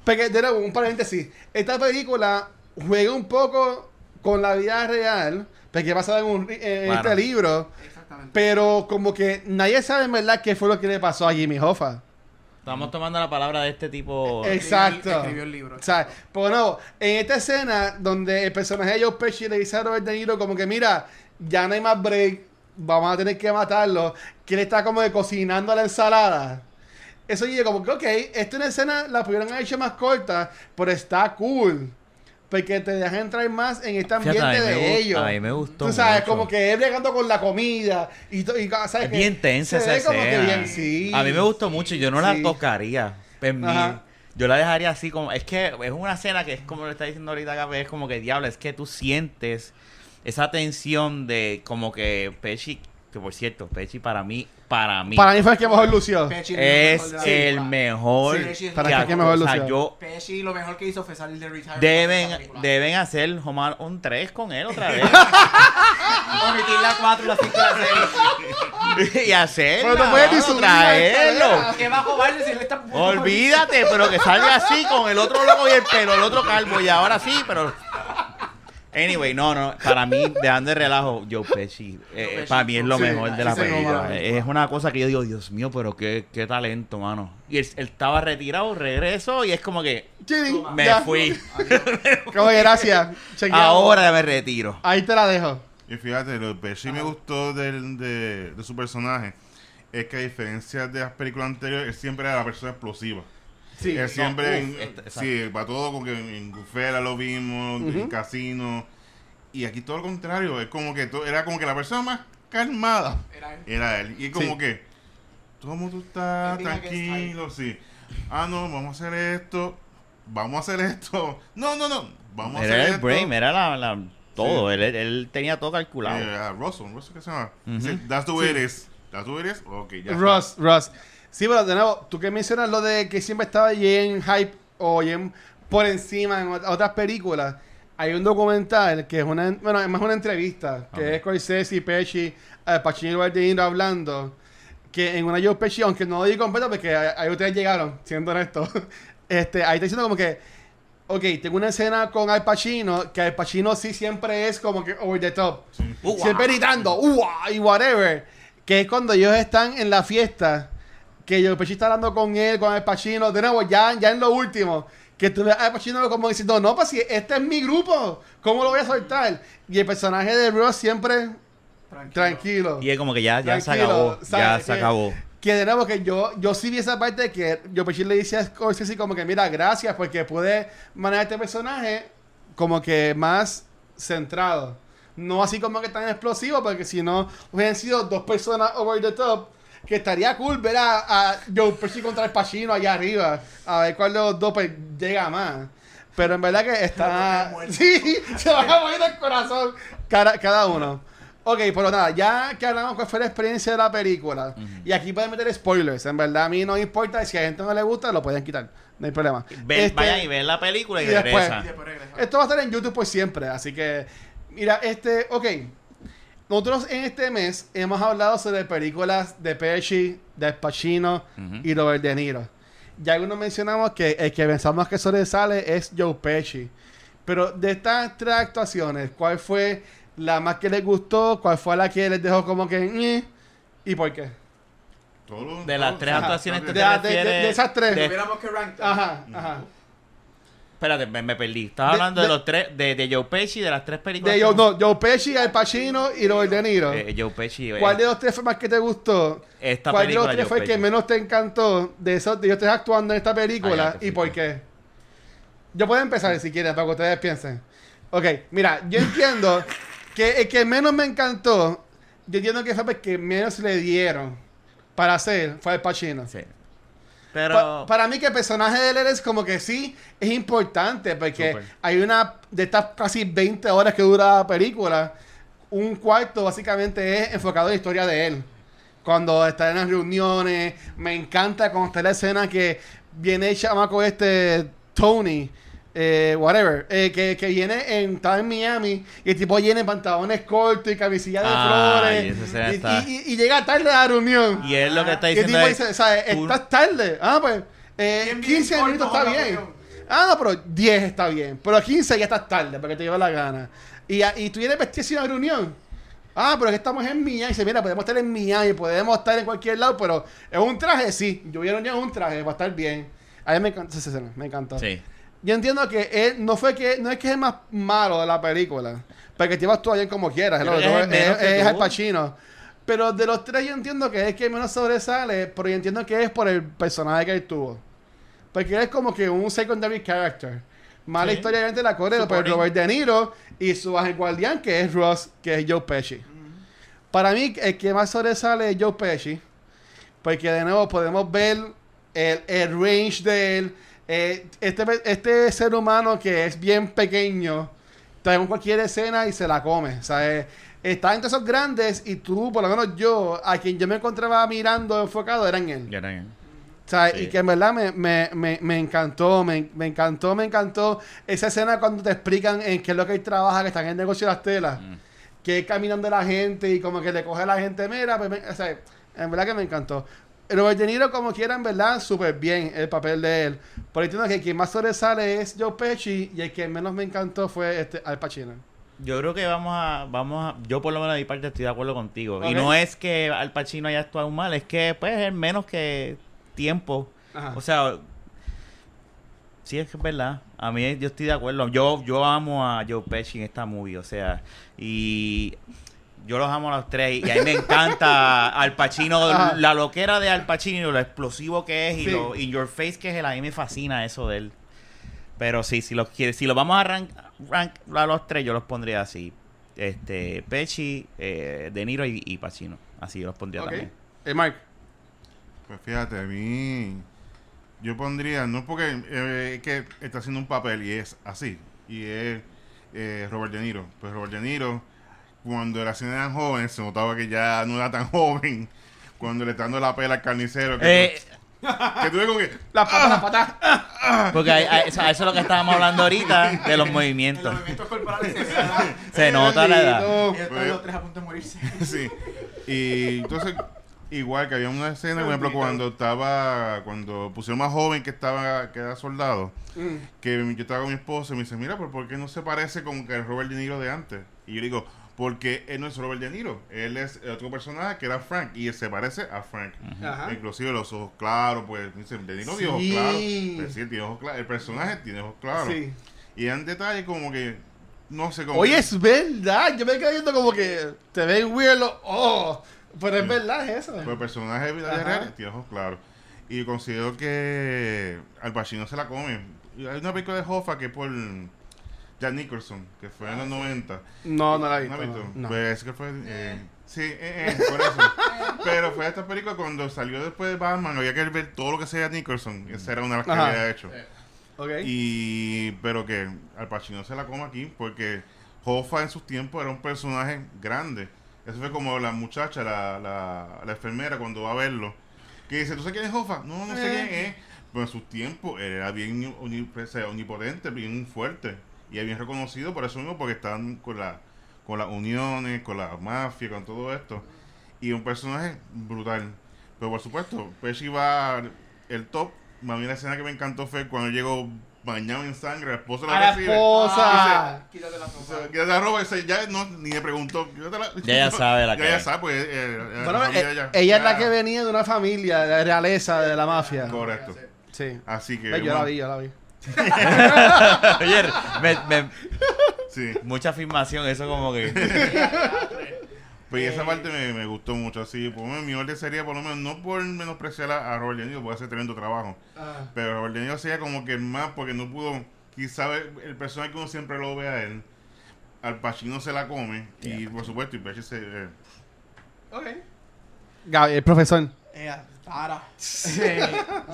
Porque, de nuevo, un paréntesis. Esta película juega un poco con la vida real, porque basada en, un, ri- en Claro. este libro, Exactamente. pero como que nadie sabe en verdad qué fue lo que le pasó a Jimmy Hoffa. Estamos tomando la palabra de este tipo. Eh, Exacto. Escribió el libro. O sea, pues no, en esta escena donde el personaje de Joe Pesci le dice a Robert De Niro como que mira, ya no hay más break, vamos a tener que matarlo, que él está como de cocinando la ensalada. Eso yo digo como que, ok, esta es una escena, la pudieron haber hecho más corta, pero está cool. Porque te deja entrar más en este ambiente Fíjate, a mí me de ellos. a mí me gustó Tú sabes, mucho. como que él bregando con la comida y, y ¿sabes Es bien tensa esa ve como que escena. bien, sí. A mí me gustó mucho y yo no Sí. la tocaría. En mí. Ajá. Yo la dejaría así como. Es que es una escena que es como lo está diciendo ahorita Gabriel, es como que diablo, es que tú sientes esa tensión de como que Pesci, que por cierto, Pesci para mí, para mí, Para mí fue el que mejor lució. Pesci es el mejor. Sí, Para el mí que que actúa. mejor O sea, lució. yo Pesci lo mejor que hizo fue salir de retirement. deben deben hacer Omar, un 3 con él otra vez Omitir la 4, la 5 y la 6. y hacerlo, Pero tú puedes traerlo. ¿Qué va a si él está... Olvídate, pero que salga así con el otro loco y el pelo, el otro calvo y ahora sí, pero Anyway, no, no, para mí, dejando de relajo, Joe Pesci, eh, Pesci. para mí es lo Sí, mejor de la sí, película. es una cosa que yo digo, Dios mío, pero qué, qué talento, mano. Y él, él estaba retirado, regreso y es como que Chilling, me ya. fui. Como que gracias. Chequeado. Ahora me retiro. Ahí te la dejo. Y fíjate, lo que sí me gustó del- de, de su personaje es que a diferencia de las películas anteriores, él siempre era la persona explosiva. Sí. Siempre, uf, en- sí, para todo, como que en Gufera lo vimos, en Ujú. Casino. Y aquí todo lo contrario, es como que to- era como que la persona más calmada Era él. era él. Y es como Sí. que, ¿cómo tú estás? Él diga que es Tranquilo, sí. Ah, no, vamos a hacer esto, vamos a hacer esto. No, no, no, vamos a hacer Era el esto. brain, era la, la- todo. Sí. Él, él tenía todo calculado. Eh, ah, Russell, Russell, ¿qué se llama? Ujú. Sí, That's the way it is. That's the way it is. Ok, ya está. Ross, Ross. Sí, pero de nuevo, tú que mencionas lo de que siempre estaba bien hype o bien por encima en ot- otras películas. Hay un documental que es una, bueno, es más una entrevista, que Ok. es Scorsese, Pesci, eh, Pacino y Robert De Niro hablando, que en una Joe Pesci, aunque no lo digo completo porque ahí ustedes llegaron, siendo honesto, este, ahí está diciendo como que, ok, tengo una escena con Al Pacino, que Al Pacino sí siempre es como que over the top. Uh, Siempre gritando, "Uah", y whatever. Que es cuando ellos están en la fiesta, que Joe Pesci está hablando con él, con el Pacino, de nuevo, ya, ya en lo último, que tú ves a Al Pacino como diciendo, no, pues si este es mi grupo, ¿cómo lo voy a soltar? Y el personaje de Ross siempre tranquilo. Y es como que ya, ya se Tranquilo, acabó. Ya ¿sabes? se Que- acabó. Que de nuevo, que yo, yo sí vi esa parte que Joe Pesci le dice a Scorsese como que, mira, gracias porque pude manejar este personaje como que más centrado. No así como que tan explosivo, porque si no hubieran sido dos personas over the top, que estaría cool ver a, a Joe Pesci contra el Pacino allá arriba, a ver cuál de los dos pues, llega más. Pero en verdad que está... Sí, se van a morir el corazón cada, cada uno. Ok, pero nada, ya que hablamos cuál fue la experiencia de la película, y aquí pueden meter spoilers, en verdad a mí no importa, si a gente no le gusta, lo pueden quitar, no hay problema. Ve- Este, vayan y ven la película y, y después-. Y después regresa. Esto va a estar en YouTube por siempre, así que, mira, este, ok. Nosotros en este mes hemos hablado sobre películas de Pesci, de Pacino y Robert De Niro. Ya algunos mencionamos que el que pensamos que sobresale es Joe Pesci. Pero de estas tres actuaciones, ¿cuál fue la más que les gustó? ¿Cuál fue la que les dejó como que... "ñe"? ¿Y por qué? Todo De las tres ajá, actuaciones te De, bien. de- de- refieres de esas tres. Tuviéramos que rank. Ajá, ajá. Espérate, me, me perdí. Estabas De- hablando de, de- los tres, de, de Joe Pesci, de las tres películas. De Joe, no, Joe Pesci, Al Pacino y Robert De Niro. Eh, Joe Pesci. eh, ¿Cuál de los tres fue más que te gustó? Esta ¿Cuál de los tres Joe fue el que menos te encantó de esos de ellos tres actuando en esta película? Ah, ya, te ¿Y por qué? Yo puedo empezar si quieren, para que ustedes piensen. Ok, mira, yo entiendo que el que menos me encantó, yo entiendo que fue el que menos le dieron para hacer, fue el Pacino. Sí. Pa- Pero. para mí que el personaje de él es como que sí, es importante porque hay una de estas casi 20 horas que dura la película, un cuarto básicamente es enfocado en la historia de él. Cuando está en las reuniones, me encanta cuando está la escena que viene el chamaco este, Tony, eh, whatever, eh, que, que viene en, está en Miami y el tipo viene en pantalones cortos y camisilla de Ay, flores y, está- y- y- y llega tarde a la reunión. Y él lo que está Y el diciendo tipo es. dice, ¿sabes? Estás tarde. Ah, pues, eh, Bien, bien 15 corto, minutos está bien. Ah, no, pero 10 está bien. Pero 15 ya estás tarde, porque te lleva la gana. Y, y tú vienes vestido así a una reunión. Ah, pero es que estamos en Miami. Y dice, mira, podemos estar en Miami, podemos estar en cualquier lado, pero es un traje, sí. Yo vieron ya un traje, va a estar bien. A mí me encanta esa escena, me encantó. Sí. Yo entiendo que él no fue que, no es que es el más malo de la película. Porque te vas tú bien como quieras. Es el es, es. Al Pacino. Pero de los tres yo entiendo que es que menos sobresale, pero yo entiendo que es por el personaje que él tuvo. Porque él es como que un secondary character. Mala Sí. historia obviamente la corre por. Robert De Niro y su ángel guardián que es Ross, que es Joe Pesci. Para mí el que más sobresale es Joe Pesci. Porque de nuevo podemos ver el, el range de él. Eh, este, este ser humano que es bien pequeño, trae cualquier escena y se la come. O sea, eh, está entre esos grandes y tú, por lo menos yo, a quien yo me encontraba mirando enfocado era en él. Ya era- O sea, Sí. y que en verdad me, me, me, me encantó, me, encantó, me encantó esa escena cuando te explican en qué es lo que él trabaja, que están en el negocio de las telas, Mm. que es caminando la gente y como que le coge a la gente, mira, pues, me- o sea, en verdad que me encantó. Robert De Niro, como quiera, en verdad, súper bien el papel de él. Por entiendo que quien más sobresale es Joe Pesci y el que menos me encantó fue este Al Pacino. Yo creo que vamos a, vamos a, yo por lo menos de mi parte estoy de acuerdo contigo. Y no es que Al Pacino haya actuado mal, es que pues es menos que tiempo. Ajá. O sea, sí es que es verdad. A mí yo estoy de acuerdo. Yo, yo amo a Joe Pesci en esta movie, o sea, y yo los amo a los tres y a mí me encanta Al Pacino, Ajá. la loquera de Al Pacino, lo explosivo que es y lo in your face que es él, a mí me fascina eso de él. Pero sí, si los quiere, si lo vamos a rank, rank a los tres, yo los pondría así. Este, Pesci, eh, De Niro y, y Pacino. Así yo los pondría también. Eh, Mark. Pues fíjate, a mí. Yo pondría, no porque eh, es que está haciendo un papel y es así. Y es eh, Robert De Niro. Pues Robert De Niro, cuando era eran joven, se notaba que ya no era tan joven. Cuando le está dando la pela al carnicero. Que, Eh, que tuve como que. Las patas, las patas. porque hay- hay- eso, eso es lo que estábamos hablando ahorita de los En movimientos. los movimientos corporales se nota la edad. Y están los tres a punto de morirse. sí. Y entonces, igual que había una escena, por ejemplo, cuando estaba. Cuando pusieron más joven que estaba que era soldado. Mm. que yo estaba con mi esposa y me dice, mira, pero ¿por qué no se parece como que el Robert De Niro de antes? Y yo digo, porque él no es Robert De Niro, él es otro personaje que era Frank y él se parece a Frank. Ajá. Inclusive los ojos claros, pues dice, De Niro tiene ojos Sí. claros. Pues sí, tiene ojos claros. El personaje tiene ojos claros. Sí. Y en detalle como que, no sé cómo... Oye, es verdad. Yo me quedé viendo como que te ven weird los ojos. Pero es verdad es eso. Pues el personaje de vida real tiene ojos claros. Y considero que Al Pacino se la come. Hay una película de Hoffa que es por Jack Nicholson, que fue en los 90. No, no la he ¿No visto. has visto? no. No. Pues es que fue. eh, sí, eh, eh, por eso. Pero fue esta película cuando salió después de Batman. Había que ver todo lo que sea Nicholson. Esa era una de las que Ajá. había hecho. Ok. Y. Pero que Al Pacino se la come aquí porque Hoffa en sus tiempos era un personaje grande. Eso fue como la muchacha, la, la, la enfermera, cuando va a verlo. Que dice, ¿tú sabes quién es Hoffa? No, no sé Eh. quién es. Pero en sus tiempos era bien uni- o sea, omnipotente, bien fuerte. Y es bien reconocido por eso mismo, porque estaban con, la, con las uniones, con la mafia, con todo esto. Y un personaje brutal. Pero por supuesto, Pesci va el top. A mí la escena que me encantó fue cuando llegó bañado en sangre, la esposa A la recibe. esposa. Quítate la sea, que la ese ya no, ni le preguntó. quítatela. Ya ella sabe la Ya que ella es. sabe, pues. eh, eh, Bueno, la eh, familia ya- ella es la ya- que venía de una familia de realeza de la mafia. Correcto. Sí. Así que. Ve, Yo la bueno, vi, yo la vi. Oye, me- me- Sí. mucha afirmación, eso como que... Pues y esa parte me, me gustó mucho. Así, por lo menos mi orden sería, por lo menos, no por menospreciar a, a Robert De Niro, porque hace tremendo trabajo. Pero Robert De Niro sería como que el más, porque no pudo. Quizá el, el personaje que uno siempre lo ve a él. Al Pacino se la come. Y por supuesto, y Pesci se. eh, Ok. Gaby, el profesor. Eh, para. Eh,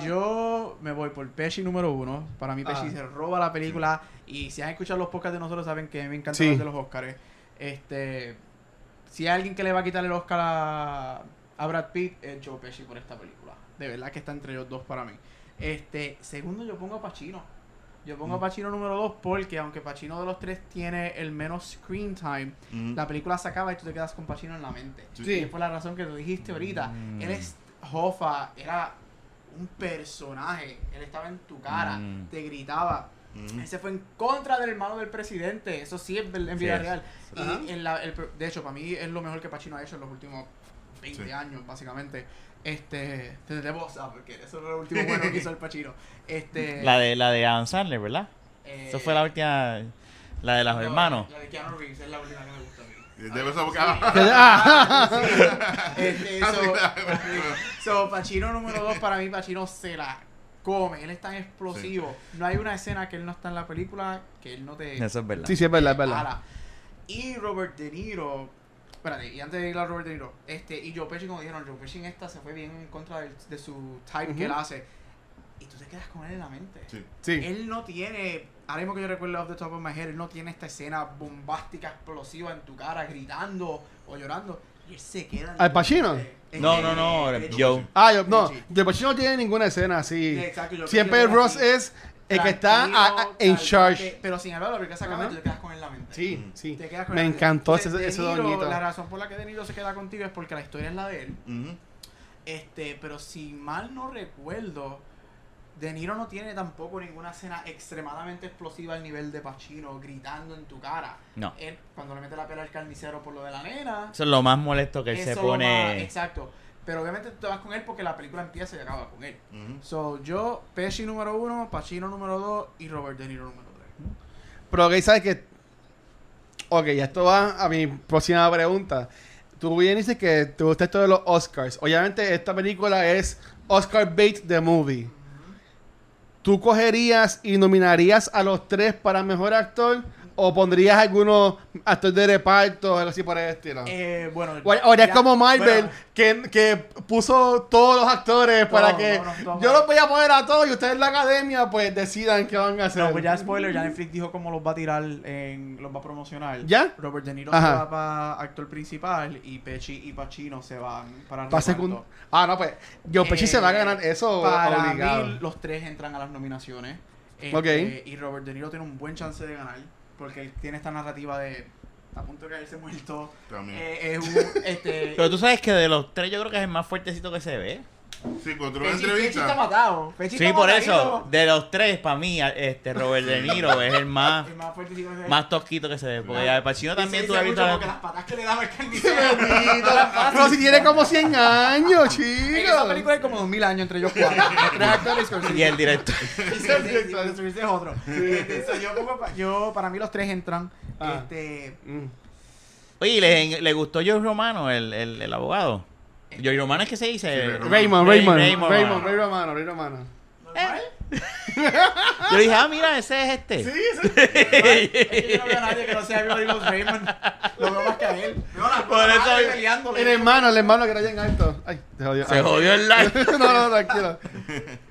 yo me voy por Pesci número uno. Para mí Pesci Ah. se roba la película. Y si han escuchado los podcasts de nosotros saben que me encanta Sí. hablar de los Oscars. Este, si hay alguien que le va a quitar el Oscar a, a Brad Pitt, es Joe Pesci por esta película. De verdad que está entre ellos dos para mí. Este, segundo yo pongo a Pacino. Yo pongo a Pacino número dos porque aunque Pacino de los tres tiene el menos screen time, mm, la película se acaba y tú te quedas con Pacino en la mente. Sí. Y es por la razón que tú dijiste ahorita. Mm. Él es Hoffa, era un personaje. Él estaba en tu cara, Mm. te gritaba. mm, Él se fue en contra del hermano del presidente. Eso sí es en vida Sí. real. Y en la, el per- de hecho, para mí es lo mejor que Pacino ha hecho en los últimos 20 Sí. años, básicamente. Este, desde Bosa, porque eso es lo último bueno que hizo el Pacino. Este, La de, la de Adam Sandler, ¿verdad? eh, Esa fue la última... La de los no, hermanos. La de Keanu Reeves es la última que me mí. Debe ser porque- Ah. Este, so, Pacino número 2 para mí, Pacino se la come. Él es tan explosivo. No hay una escena que él no está en la película que él no te Eso es verdad. Sí, sí, es verdad, es verdad. ala. Y Robert De Niro. Espérate, y antes de ir a Robert De Niro, este, y Joe Pesci, como dijeron, Joe Pesci en esta se fue bien en contra del- de, su type que él hace. Y tú te quedas con él en la mente. Sí. Sí. Él no tiene, ahora mismo que yo recuerdo off the top of my head, él no tiene esta escena bombástica, explosiva en tu cara, gritando o llorando. Y él se queda. en ¿Al Pacino? mente. No, no, no, Joe. Ah, yo, no. De Pacino no tiene ninguna escena así. Exacto, yo Siempre creo que Ross así, es el que está tranquilo, a- a- en charge. Pero sin acaba y Ajá. tú te quedas con él en la mente. Sí, sí. Te quedas con Me encantó De- ese, De ese doñito. La razón por la que De Niro se queda contigo es porque la historia es la de él. Este, pero si mal no recuerdo, De Niro no tiene tampoco ninguna escena extremadamente explosiva al nivel de Pacino, gritando en tu cara. No. Él, cuando le mete la pela al carnicero por lo de la nena, Eso es lo más molesto que eso se más- pone... exacto. Pero obviamente tú te vas con él porque la película empieza y acaba con él. So, yo, Pesci número uno, Pacino número dos y Robert De Niro número tres. Pero que sabes que. Ok, esto va a mi próxima pregunta. Tú bien dices que te gusta esto de los Oscars. Obviamente, esta película es Oscar Bait the Movie. ¿Tú cogerías y nominarías a los tres para mejor actor? ¿O pondrías algunos actores de reparto o algo así por el estilo? Eh, bueno, O ya- como Marvel, bueno, que, que puso todos los actores para que yo los voy a poner a todos y ustedes en la academia pues decidan qué van a hacer. No, pues ya spoiler, ya Netflix dijo cómo los va a tirar, en, los va a promocionar. ¿Ya? Robert De Niro Ajá. se va para actor principal y Pesci y Pacino se van para Pa' reparto. segundo. Ah, no, pues. Yo Eh, se va a ganar eso Para obligado. mí, los tres entran a las nominaciones. Este, Ok. Y Robert De Niro tiene un buen chance de ganar porque él tiene esta narrativa de a punto de caerse muerto. También. Eh, es un, este, Pero tú sabes que de los tres yo creo que es el más fuertecito que se ve. Sí, Pesci, Pesci está entrevista. matado. Sí, está por matadito. eso, de los tres, para mí, este Robert De Niro es el más, El más fuertecito que se ve. más tosquito que se ve. Porque al Pacino también Y se tú has visto... porque las patas que le daba el carnicero. Pero si tiene como 100 años, En esa chico. película hay como 2000 años entre ellos cuatro. Los tres actores Scorsese. Y el director. Sí, sí, sí, sí, Scorsese es otro. Yo, pongo pa- yo, para mí los tres entran. Ah. Este, Mm. Oye, ¿y ¿le, le gustó Joe Romano, el, el, el abogado? Joe Romano es que se dice. Sí, Raymond. Raymond, Ray- Raymond, Raymond. Raymond, Ray Romano, Ray Romano. ¿normal? Yo dije, ah, mira, ese es este. Sí, sí. Es que yo no veo a nadie que no sea Bob Raymond. Lo veo más que a él. Veo las Por eso- madres peleándole. El hermano, el hermano que era bien alto. Ay, te jodió. Se jodió el live. no, no, tranquilo.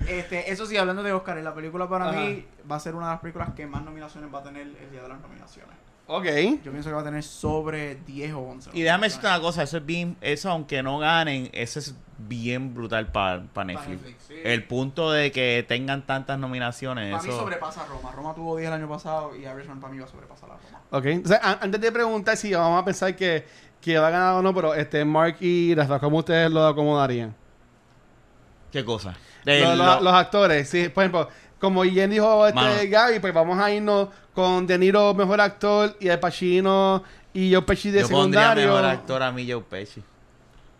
Este, eso sí, hablando de Oscar, la película para Ajá. mí va a ser una de las películas que más nominaciones va a tener el día de las nominaciones. Ok. Yo pienso que va a tener sobre 10 o 11. Y déjame decirte una cosa, eso es bien, eso aunque no ganen, eso es bien brutal para Netflix. Netflix, sí. El punto de que tengan tantas nominaciones, Para mí eso... sobrepasa a Roma. Roma tuvo 10 el año pasado y Irishman para mí va a sobrepasar a Roma. Ok. Entonces, antes de preguntar si vamos a pensar que, que va a ganar o no, pero este Mark y Rafa, ¿cómo ustedes lo acomodarían? ¿Qué cosa? Lo- De lo- lo- los actores, sí. Por ejemplo, como Jen dijo este Mano. Gaby, pues vamos a irnos con De Niro mejor actor y Al Pacino y Joe Pesci de yo pondría secundario. mejor actor a mí Joe Pesci.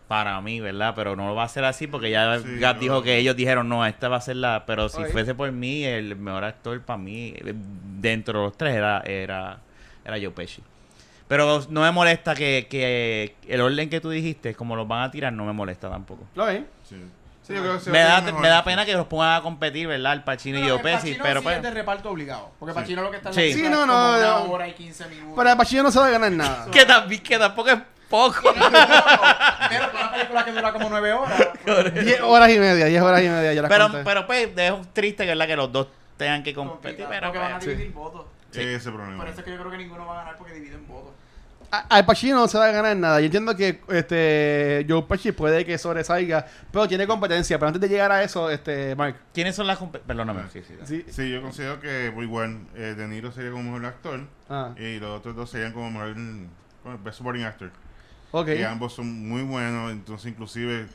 Para mí, ¿verdad? Pero no lo va a ser así porque ya Sí, dijo que ellos dijeron, no, esta va a ser la... Pero si fuese por mí, el mejor actor para mí, eh, dentro de los tres, era, era, era Joe Pesci. Pero no me molesta que, que el orden que tú dijiste, como los van a tirar, no me molesta tampoco. ¿Lo ven? Sí. Sí, yo creo que Me da, me da pena que los pongan a competir, ¿verdad? El Pacino y Pero el Pesci, pero sí pues... es de reparto obligado. Porque Sí. Pacino lo que está en Sí. la Sí, película no, es no, una hora y 15 minutos. Para Al Pacino no se va a ganar nada. Que, también, que tampoco es poco. Pero una película que dura como 9 horas. pues, 10 horas y media, 10 horas y media. Ya las Pero, conté. pero pues, es triste, ¿verdad? Que los dos tengan que competir, complicado, pero porque van a pues, dividir votos. Sí. Ese problema. Por eso es que yo creo que ninguno va a ganar porque dividen votos. A- Al Pacino no se va a ganar nada. Yo entiendo que este Joe Pesci puede que sobresalga, pero tiene competencia. Pero antes de llegar a eso, este Mark. ¿Quiénes son las compe- Perdóname, sí, sí. Sí. Sí, yo considero que pues, igual eh, De Niro sería como mejor actor Ah, y los otros dos serían como mejor bueno, Best Supporting Actor. ok. Y ambos son muy buenos, entonces inclusive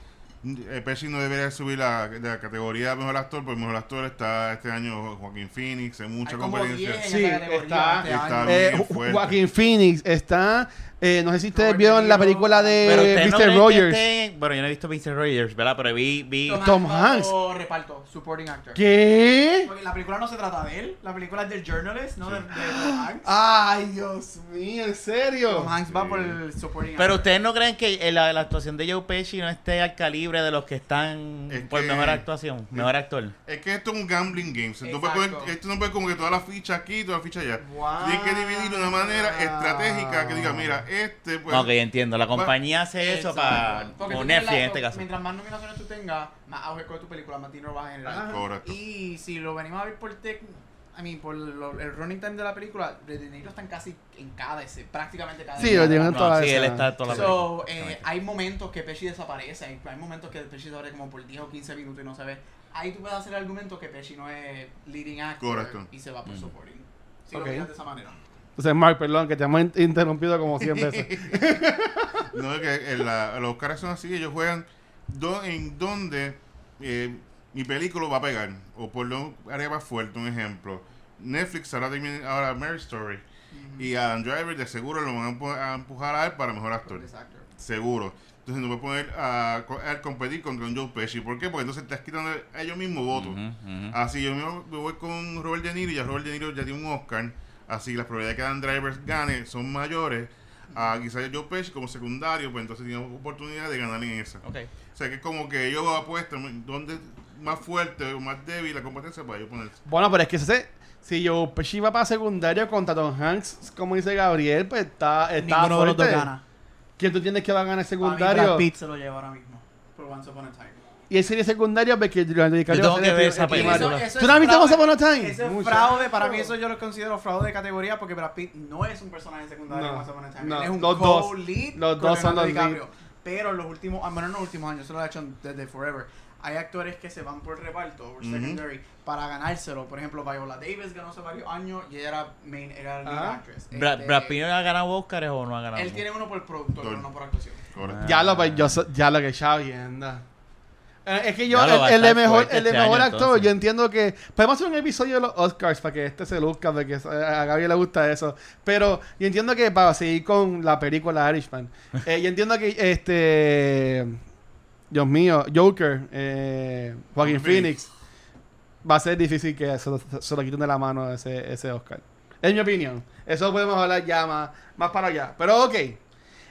Pesci no debería subir la, categoría de mejor actor, porque mejor actor está este año Joaquín Phoenix, hay mucha Hay competencia. 10 en Sí, está- este está. Eh. Joaquín Phoenix está. eh, no sé si ustedes Robert vieron la película de no Mr. Rogers. Bueno, yo no he visto Mr. Rogers, ¿verdad? Pero vi... vi... Tom Hanks. por reparto, supporting actor. ¿Qué? Porque la película no se trata de él, la película es del journalist, no de, de Tom Hanks. Ay, Dios mío, en serio. Tom Hanks va por el supporting Pero actor. ustedes no creen que eh, la, la actuación de Joe Pesci no esté al calibre de los que están Es por que- mejor actuación, mejor actor. Es que esto es un gambling game. tú puedes poner- esto no puedes como que todas las fichas aquí, todas las fichas allá. Wow. Tienes que dividirlo de una manera estratégica que diga, mira, este pues... ok, entiendo. La compañía hace eso Exacto. para... O Netflix en este caso. Mientras más nominaciones tú tengas, más auge con tu película, más dinero vas a generar. Correcto. Y si lo venimos a ver por tech, I mean, por lo- el running time de la película, De Niro están casi en cada escena, prácticamente cada Sí, lo tienen en No, toda sí, él está en toda la So, película. eh, hay momentos que Pesci desaparece, hay, hay momentos que Pesci desaparece como por 10 o 15 minutos y no se ve. Ahí tú puedes hacer el argumento que Pesci no es leading actor Correcto. y se va por Mm. supporting. Si Ok. lo miras de esa manera. Entonces, Mark, perdón, que te hemos in- interrumpido como 100 veces. No, es que la- los Oscars son así, ellos juegan do- en donde eh, mi película va a pegar, o por lo área más fuerte, un ejemplo. Netflix ahora, termina- ahora Mary Story, y a Adam Driver de seguro lo van a empu- a empujar a él para mejor actor. Seguro. Entonces no poner a, co- a él competir contra un Joe Pesci. ¿Por qué? Porque entonces estás quitando a ellos mismos votos. Así yo mismo me voy con Robert De Niro y ya Robert De Niro ya tiene un Oscar. Así las probabilidades de que Adam Driver gane son mayores. A quizás Joe Pesci como secundario, pues entonces tiene oportunidad de ganar en esa. O sea que es como que ellos apuestan donde más fuerte o más débil la competencia para ellos ponerse. Bueno, pero es que ese, si Joe Pesci va para secundario contra Tom Hanks, como dice Gabriel, pues está, está Ninguno de los dos fuerte. gana. ¿Quién tú tienes que va a ganar Para mí, secundario? Brad Pitt se lo lleva ahora mismo. Por Once Upon a Time. Y él sería secundario porque Leonardo DiCaprio Yo a tengo que ver el esa película. eso ¿Tú es no has visto. Once Upon a Time? Ese es Mucho. fraude, para mí eso yo lo considero fraude de categoría porque Brad Pitt no es un personaje secundario No, en Once Upon a Time. no, Él es un los dos. co-lead Los con dos son los DiCaprio. Pero en los últimos, bueno, en los últimos años, eso lo ha hecho desde Forever. Hay actores que se van por reparto, por secondary, para ganárselo. Por ejemplo, Viola Davis ganó hace varios años y ella era main, era lead Ajá. actress. Bra- Este, ¿Brad Pitt ha ganado Oscars o no ha ganado? Él tiene uno por productor, pero no por actuación. Ya lo, pues, yo, so- ya lo que estaba viendo. Eh, Es que yo, Ya el, el de estar mejor, el de este mejor año, actor, entonces. yo entiendo que. Podemos hacer un episodio de los Oscars para que este se luzca, porque eh, a Gaby le gusta eso. Pero yo entiendo que para seguir con la película Irishman, eh, yo entiendo que este. Dios mío, Joker, eh, Joaquin Phoenix, va a ser difícil que se lo, se lo quiten de la mano ese, ese Oscar. Es mi opinión. Eso podemos hablar ya más, más para allá. Pero ok.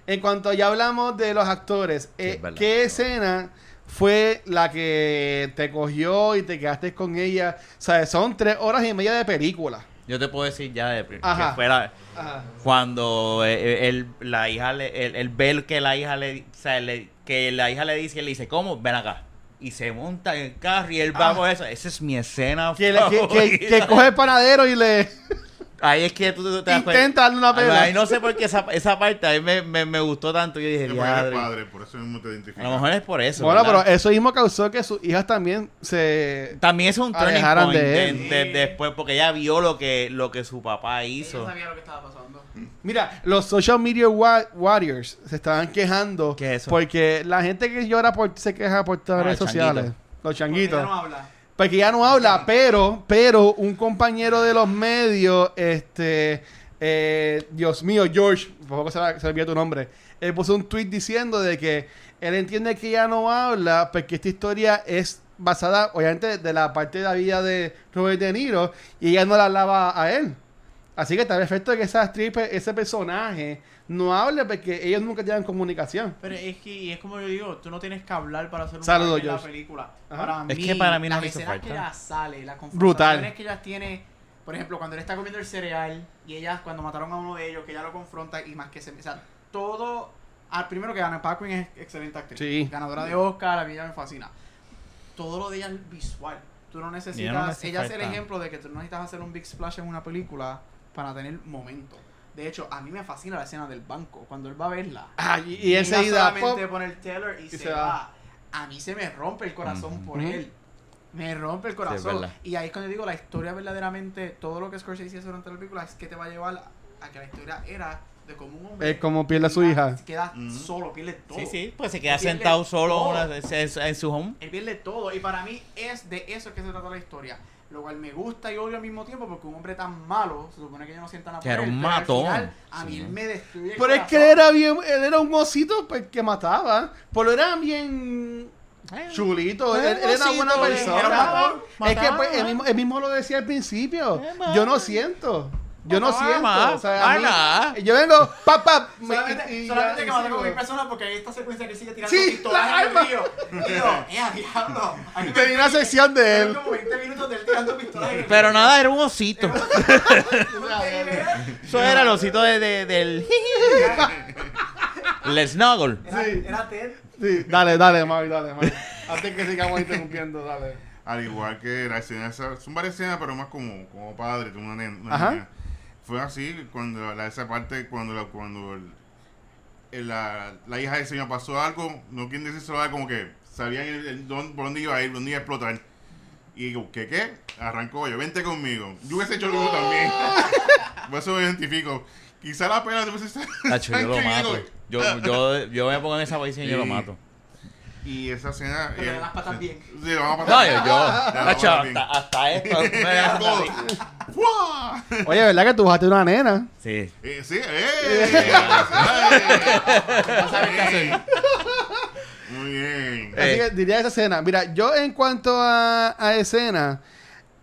En cuanto ya hablamos de los actores, eh, verdad. ¿qué escena fue la que te cogió y te quedaste con ella? O sea, son tres horas y media de película. Yo te puedo decir ya de Ajá. que fue la- Ajá. cuando eh, él, la hija le, él, él ve que la hija le, o sea, le- que la hija le dice, le dice, ¿cómo? Ven acá. Y se monta en el carro y él va Ah. por eso. Esa es mi escena. Que, que, que coge el panadero y le... Ahí es que tú te das cuenta. Intenta darle una pela. Ahí no sé por qué esa, esa parte a mí me, me, me gustó tanto. Yo dije, "Diadre". padre, por eso mismo te A identificas. lo mejor es por eso. Bueno, ¿verdad? pero eso mismo causó que sus hijas también se... También es un turning point de él. de- después, porque ella vio lo que, lo que su papá Ella hizo. sabía lo que estaba pasando. Mira, los social media wa- warriors se estaban quejando ¿Qué es eso? porque la gente que llora por, se queja por todas las Ah, redes sociales. Los Porque changuitos. ella no habla. Porque ya no habla, pero, pero un compañero de los medios, este, eh, Dios mío, George, por favor se, olvidó tu nombre, él puso un tweet diciendo de que él entiende que ya no habla porque esta historia es basada, obviamente, de la parte de la vida de Robert De Niro y ella no la hablaba a él. Así que tal vez efecto de que esa actriz, ese personaje, no hable porque ellos nunca tienen comunicación. Pero es que, y es como yo digo, tú no tienes que hablar para hacer un Saludos, papel en la película. Ajá. Para Es mí, que para mí no las me hizo escenas falta. que ella sale, las Brutal. confrontaciones que ella tiene, por ejemplo, cuando él está comiendo el cereal y ella, cuando mataron a uno de ellos, que ella lo confronta y más que se... O sea, todo... Al primero que gana, Paquin es excelente actriz. Sí. Ganadora de Oscar, a mí ella me fascina. Todo lo de ella es visual. Tú no necesitas... ella es el ejemplo de que tú no necesitas hacer un big splash en una película para tener momento. De hecho, a mí me fascina la escena del banco. Cuando él va a verla. Ah, y, y solamente pop, pone el teller y, y se, se va. va. A mí se me rompe el corazón por él. Me rompe el corazón. y ahí es cuando digo, la historia verdaderamente, todo lo que Scorsese hace durante la película es que te va a llevar a que la historia era de cómo un hombre... Es como pierde a su hija. Queda solo, pierde todo. Sí, sí, pues se queda Él sentado solo en su home. Él pierde todo. Y para mí es de eso que se trata la historia. Lo cual me gusta y odio al mismo tiempo porque un hombre tan malo, se supone que yo no sienta nada Que era un matón. final, a Sí. mí él me destruye el Pero es que él era bien, él era un osito pues, que mataba. Pero era bien chulito. Él, él era una buena osito, persona. era matón, es que mataba. pues, él, mismo, él mismo lo decía al principio. Eh, Yo no mataba. siento. Yo no siento. O sea, a mí- mataba. yo vengo, pap, pap. me- Solamente, y- y solamente que como sigo. mil personas porque hay esta secuencia que sigue tirando Sí, pistolas la en el arma. río. Y yo, ¡eh, diablo! Tenía una sección de él. como 20 minutos de él tirando pistolas en el Pero nada, era un osito. Eso era el osito de, de- del... El snuggle. Era, Sí. era Ted. Sí, dale, dale, Mari, dale, Mari. Antes que sigamos interrumpiendo, dale. Al igual que la escena, esa- son varias escenas, pero más como, como padre, como una, una Ajá. niña. Fue así cuando la, esa parte, cuando la, cuando el- el- la, la hija del señor pasó algo, no quieren decir solo como que sabían el, el don- por dónde iba a ir, dónde iba a explotar. Y digo, ¿qué qué? Arrancó yo, vente conmigo. Yo hubiese hecho lo mismo también. Por eso me identifico. Quizá la pena. Tacho, yo lo mato. Yo, yo, yo me pongo en esa posición y yo lo mato. Y esa escena. Pero eh, le das patas bien. Sí, lo vamos a No, pasar. yo, yo. A hasta, hasta esto. me. Oye, ¿verdad que tú bajaste una nena? Sí. Eh, sí, ¡eh! No sabes qué hacer. Muy bien. Así Eh. que diría esa escena. Mira, yo en cuanto a, a escena,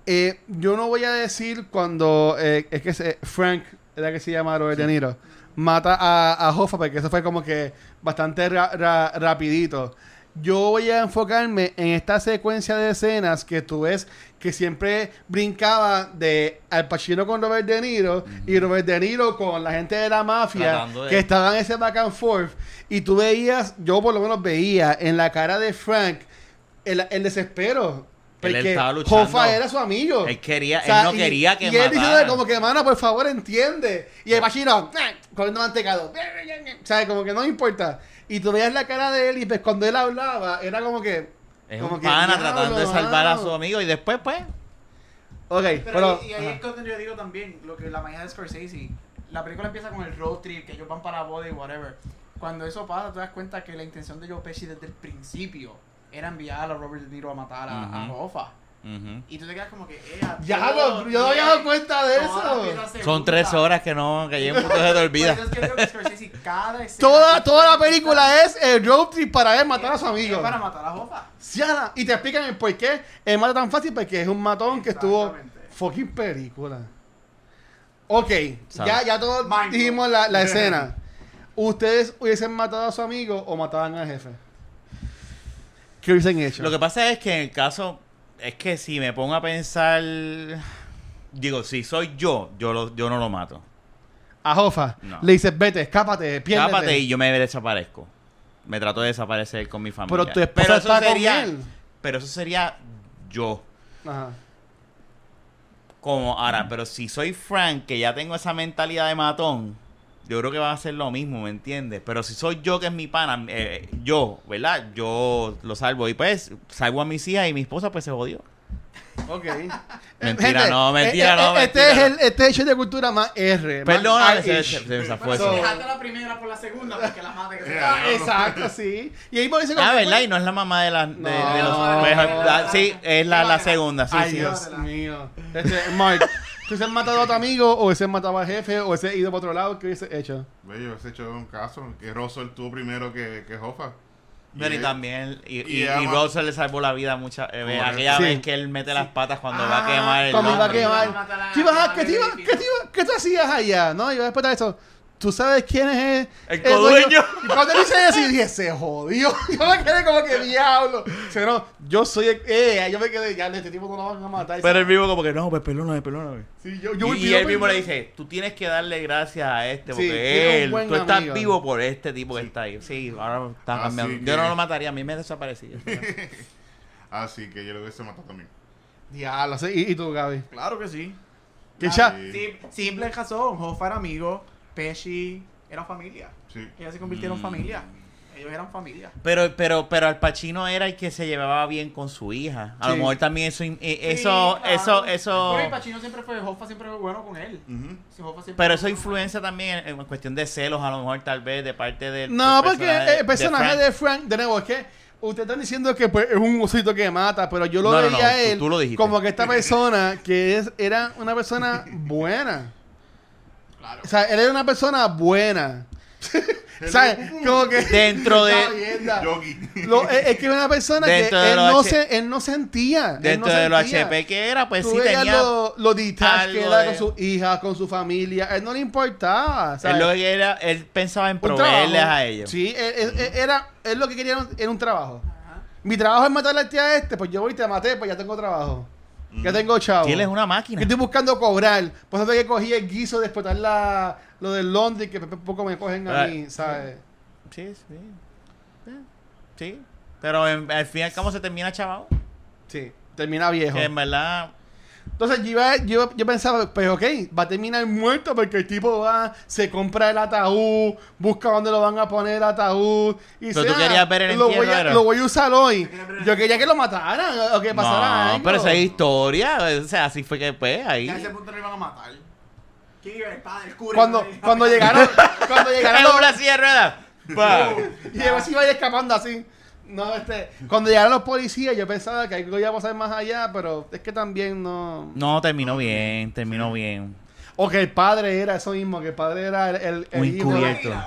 eh, yo no voy a decir cuando eh, es que se- Frank, era que se llama Robert De Niro, mata a, a Hoffa, porque eso fue como que bastante ra- ra- rapidito. Yo voy a enfocarme en esta secuencia de escenas que tú ves que siempre brincaba de Al Pacino con Robert De Niro y Robert De Niro con la gente de la mafia de- que estaban en ese back and forth y tú veías, yo por lo menos veía en la cara de Frank el, el desespero. Él Porque estaba luchando. Hoffa era su amigo. Él quería, O sea, él no y- quería que Y él diciendo como que, mano, por favor, entiende. Y el Pacino, "Eh", comiendo mantecado. ¿Sabes? Como que no importa. Y tú veías la cara de él y pues cuando él hablaba, era como que... Es como un que, pana "Diablo, tratando de salvar a mano". su amigo y después, pues. Ok, Pero, pero... y, y ahí ajá. es cuando yo digo también, lo que la mañana de Scorsese, la película empieza con el road trip, que ellos van para la boda y whatever. Cuando eso pasa, te das cuenta que la intención de Joe Pesci desde el principio era enviar a Robert De Niro a matar a, a. Hoffa. Ujú. Y tú te quedas como que, eh, a Ya, lo- yo no había dado cuenta de eso. Son tres horas que no, que llevo un punto de te olvida. eso es que digo que Scorsese, cada escena Toda, toda la película es el road trip para él matar a su amigo. para matar a Hoffa. Siana, Y te explican el por qué él mata tan fácil, porque es un matón que estuvo fucking película. Ok, Sabe. ya, ya todos Mind dijimos la, la escena. ¿Ustedes hubiesen matado a su amigo o mataban al jefe? ¿Qué hubiesen hecho? Lo que pasa es que en el caso, es que si me pongo a pensar, digo, si soy yo, yo, lo, yo no lo mato. A Jofa No. le dices, vete, escápate, piérdete. Escápate y yo me desaparezco. Me trato de desaparecer con mi familia. Pero tu esposa está con él. Pero eso sería yo. Ajá. como ahora, pero si soy Frank, que ya tengo esa mentalidad de matón, yo creo que va a ser lo mismo, ¿me entiendes? Pero si soy yo que es mi pana, eh, yo, ¿verdad? Yo lo salvo y pues salvo a mis hijas y mi esposa pues se jodió. Ok. Mentira, no, mentira, no, Este mentira, es no. el este es el show de cultura más R. más Perdóname, se, se- se me zafó eso. La primera por la segunda porque la mata que se Yeah. da. Exacto, sí. Y ahí por eso Ah, ¿verdad? Y no es la mamá de, la, de, No. de los... No. pues, ah, sí, es la, la segunda, sí, Ay, sí. Dios mío. Este, Mark, ¿tú se has matado a tu amigo o ese matado al jefe o ese ido para otro lado? ¿Qué hubiese hecho? Bello, ese hecho un caso. Que Russell tuvo primero que, que Hoffa. Pero y él- también, y, y, y Russell le salvó la vida mucha eh, aquella Sí. vez que él mete las patas cuando Ah, va a quemar el Cuando iba a quemar. ¿Qué, ibas a- qué te iba- qué te iba- qué tú hacías allá? ¿No? Y después de eso, ¿tú sabes quién es El codueño. Y cuando él dice eso, yo dije, se jodió. Yo me quedé como que diablo. O sea, no, yo soy el. Eh, yo me quedé, ya, este tipo no lo van a matar. Pero él mismo como que, no, pues perdóname, perdóname. Sí, yo, yo y, y él mismo le dice, tú tienes que darle gracias a este, Sí, porque un él, tú estás amigo. vivo por este tipo que está ahí. Sí, ahora está Así cambiando. que- Yo no lo mataría, a mí me desaparecía. Así que yo lo hubiese matado también. Diablo, sí. ¿Y, y tú, Gaby? Claro que sí. ¿Qué Ah, cha- Sí. Sí, simple razón. Hoffa era amigo, Pesci era familia. Sí. Ellos se convirtieron en Mm. familia. Ellos eran familia. Pero, pero, pero Al Pacino era el que se llevaba bien con su hija. A Sí. lo mejor también eso, eh, Sí, eso, claro. eso, eso. Pero el Pacino siempre fue, Hoffa siempre fue bueno con él. Sí, Pero eso influencia también en, en cuestión de celos, a lo mejor tal vez de parte del. No, del porque personaje el personaje Frank. de Frank, de nuevo, es que ustedes están diciendo que pues, es un osito que mata, pero yo lo No, veía no, a él tú lo dijiste. como que esta persona que es, era una persona buena. Claro. O sea, él era una persona buena. ¿Sabes? Como que. Dentro de-. Lo- es, es que era una persona que Dentro él no, H- se, él no sentía. él Dentro no de los. HP que era, pues Tú sí tenía. lo, lo detached que era de- con sus hijas, con su familia. Él no le importaba. Él ¿sabes? lo que era, él pensaba en proveerles a ellos. Sí, él, él- él era, él lo que quería era un- era un trabajo. Ajá. Mi trabajo es matarle a este a este, pues yo voy y te maté, pues ya tengo trabajo. Ya tengo chavo. Y él es una Que máquina. estoy buscando cobrar. Por eso que cogí el guiso de explotar la, lo del Londres, que poco me cogen a mí, ¿sabes? Sí, sí. Sí. Pero en- al fin y al cabo se termina chavado. Sí, termina viejo. Que en verdad. Entonces yo, iba- yo, yo pensaba, pues ok, va a terminar muerto porque el tipo va, se compra el ataúd, busca dónde lo van a poner el ataúd. Y Pero tú querías ver el lo voy, a, lo voy a usar hoy. Yo quería que lo mataran o que pasara No, algo. pero esa es historia. O sea, así fue que pues ahí. A ese punto lo iban a matar. ¿Quién iba? El padre, el cura. Cuando, cuando llegaron, cuando llegaron los, silla de ruedas. Pa. y después se iba a ir escapando así. No, este, cuando llegaron los policías, yo pensaba que algo iba a pasar más allá, pero es que también no. No, terminó bien, terminó bien. O que el padre era eso mismo, que el padre era el, el, hijo,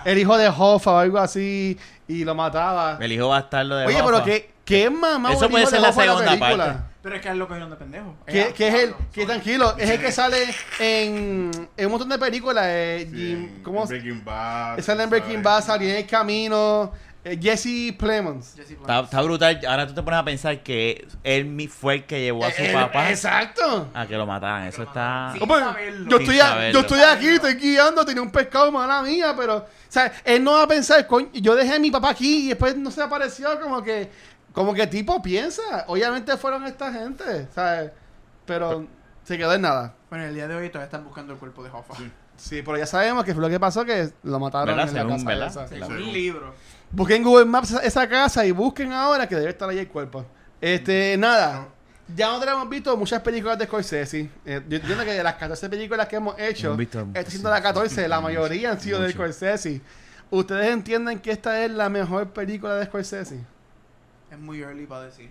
el hijo de Hoffa o algo así, y lo mataba. El hijo bastardo de Oye, Hoffa. pero ¿qué, qué mamá Eso puede ser la segunda parte. Pero es que él lo cogieron de pendejo. Que, que es el, que tranquilo, es el que sale en, en un montón de películas. eh, Sí, Jim- ¿Cómo Breaking Bad. Sale en Breaking. Bad, salió en el camino. Eh, Jesse Plemons. Jesse Está, Plemons. está brutal. Ahora tú te pones a pensar que él mi- fue el que llevó a su Eh, papá Exacto. a que lo mataran. Eso está. Sí. Oh, pues, saberlo. yo, Sin estoy a- saberlo. yo estoy aquí, estoy guiando, tenía un pescado mala mía, pero, o sea, él no va a pensar, coño, yo dejé a mi papá aquí y después no se apareció, como que, como que tipo piensa. Obviamente fueron esta gente, ¿sabes? Pero se quedó en nada. Bueno, el día de hoy todavía están buscando el cuerpo de Hoffa. Sí, pero ya sabemos que fue lo que pasó, que lo mataron ¿Verdad? en la Según, casa ¿verdad? esa. Sí. un libro. Busquen en Google Maps esa, casa y busquen ahora que debe estar ahí el cuerpo. Este, nada. Ya nosotros hemos visto muchas películas de Scorsese. Eh, yo entiendo que de las 14 películas que hemos hecho, esta siendo la 14, la mayoría han sido de. Scorsese. ¿Ustedes entienden que esta es la mejor película de Scorsese? Es muy early para decir.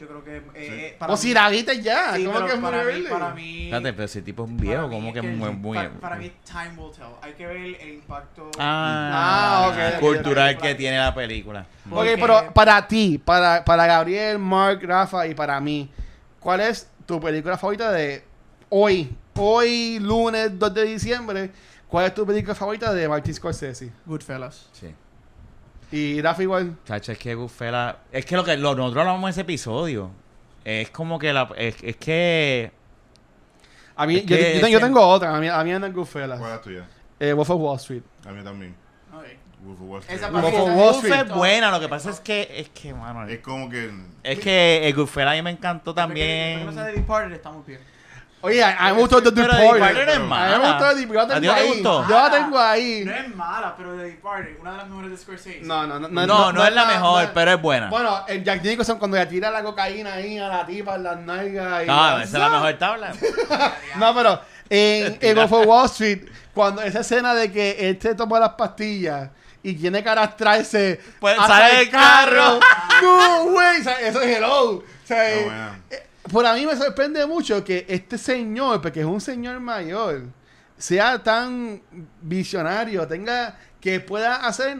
Yo creo que. Eh, eh, para O mí- si la viste ya, Sí, ¿cómo que es muy para mí, early? para mí. Espérate, pero ese tipo es un viejo, mí como es que muy, muy. para, para mí, time will tell. Hay que ver el impacto. Ah, Ah, cultural que tiene la película. Ok, pero para ti, para, para Gabriel, Mark, Rafa y para mí, ¿cuál es tu película favorita de hoy? Hoy, lunes 2 de diciembre, ¿cuál es tu película favorita de Martin Scorsese? Goodfellas. Sí. Y Rafa igual. Chacho, es que Goodfellas... Es que lo que lo, nosotros hablamos en ese episodio. Es como que la... Es, es que... A mí, Es yo, que yo- yo tengo otra, a mí, a mí anda Goodfellas. ¿Cuál es tuya? Eh, Wolf of Wall Street. A mí también. Ok. Wolf of Wall Street. Esa Wolf of es- Wall Street. es buena, lo que pasa es que... Es que, mano... Es como que. Es que el Goodfellas a mí me encantó Porque- porque también. no sea de Departed, estamos bien. Oye, a mí me gustó The Departed. Es A mí me gustó The Departed. Yo la ¿A ti tengo no te ahí. gustó? Yo la tengo ahí. No es mala, pero The Departed, una de las mejores de Scorsese. No, no, no. No, no, es la mejor, no- pero es buena. Bueno, el Jack Nicholson cuando le tira la cocaína ahí a la tipa en las nalgas. y- No, esa es la mejor tabla. No, pero en, en Wolf of Wall Street, cuando esa escena de que él se toma las pastillas y tiene que arrastrarse Pues hasta sale el del carro. no, güey, o sea, eso es hello. O sea, eh, por a mí me sorprende mucho que este señor, porque es un señor mayor, sea tan visionario, tenga que pueda hacer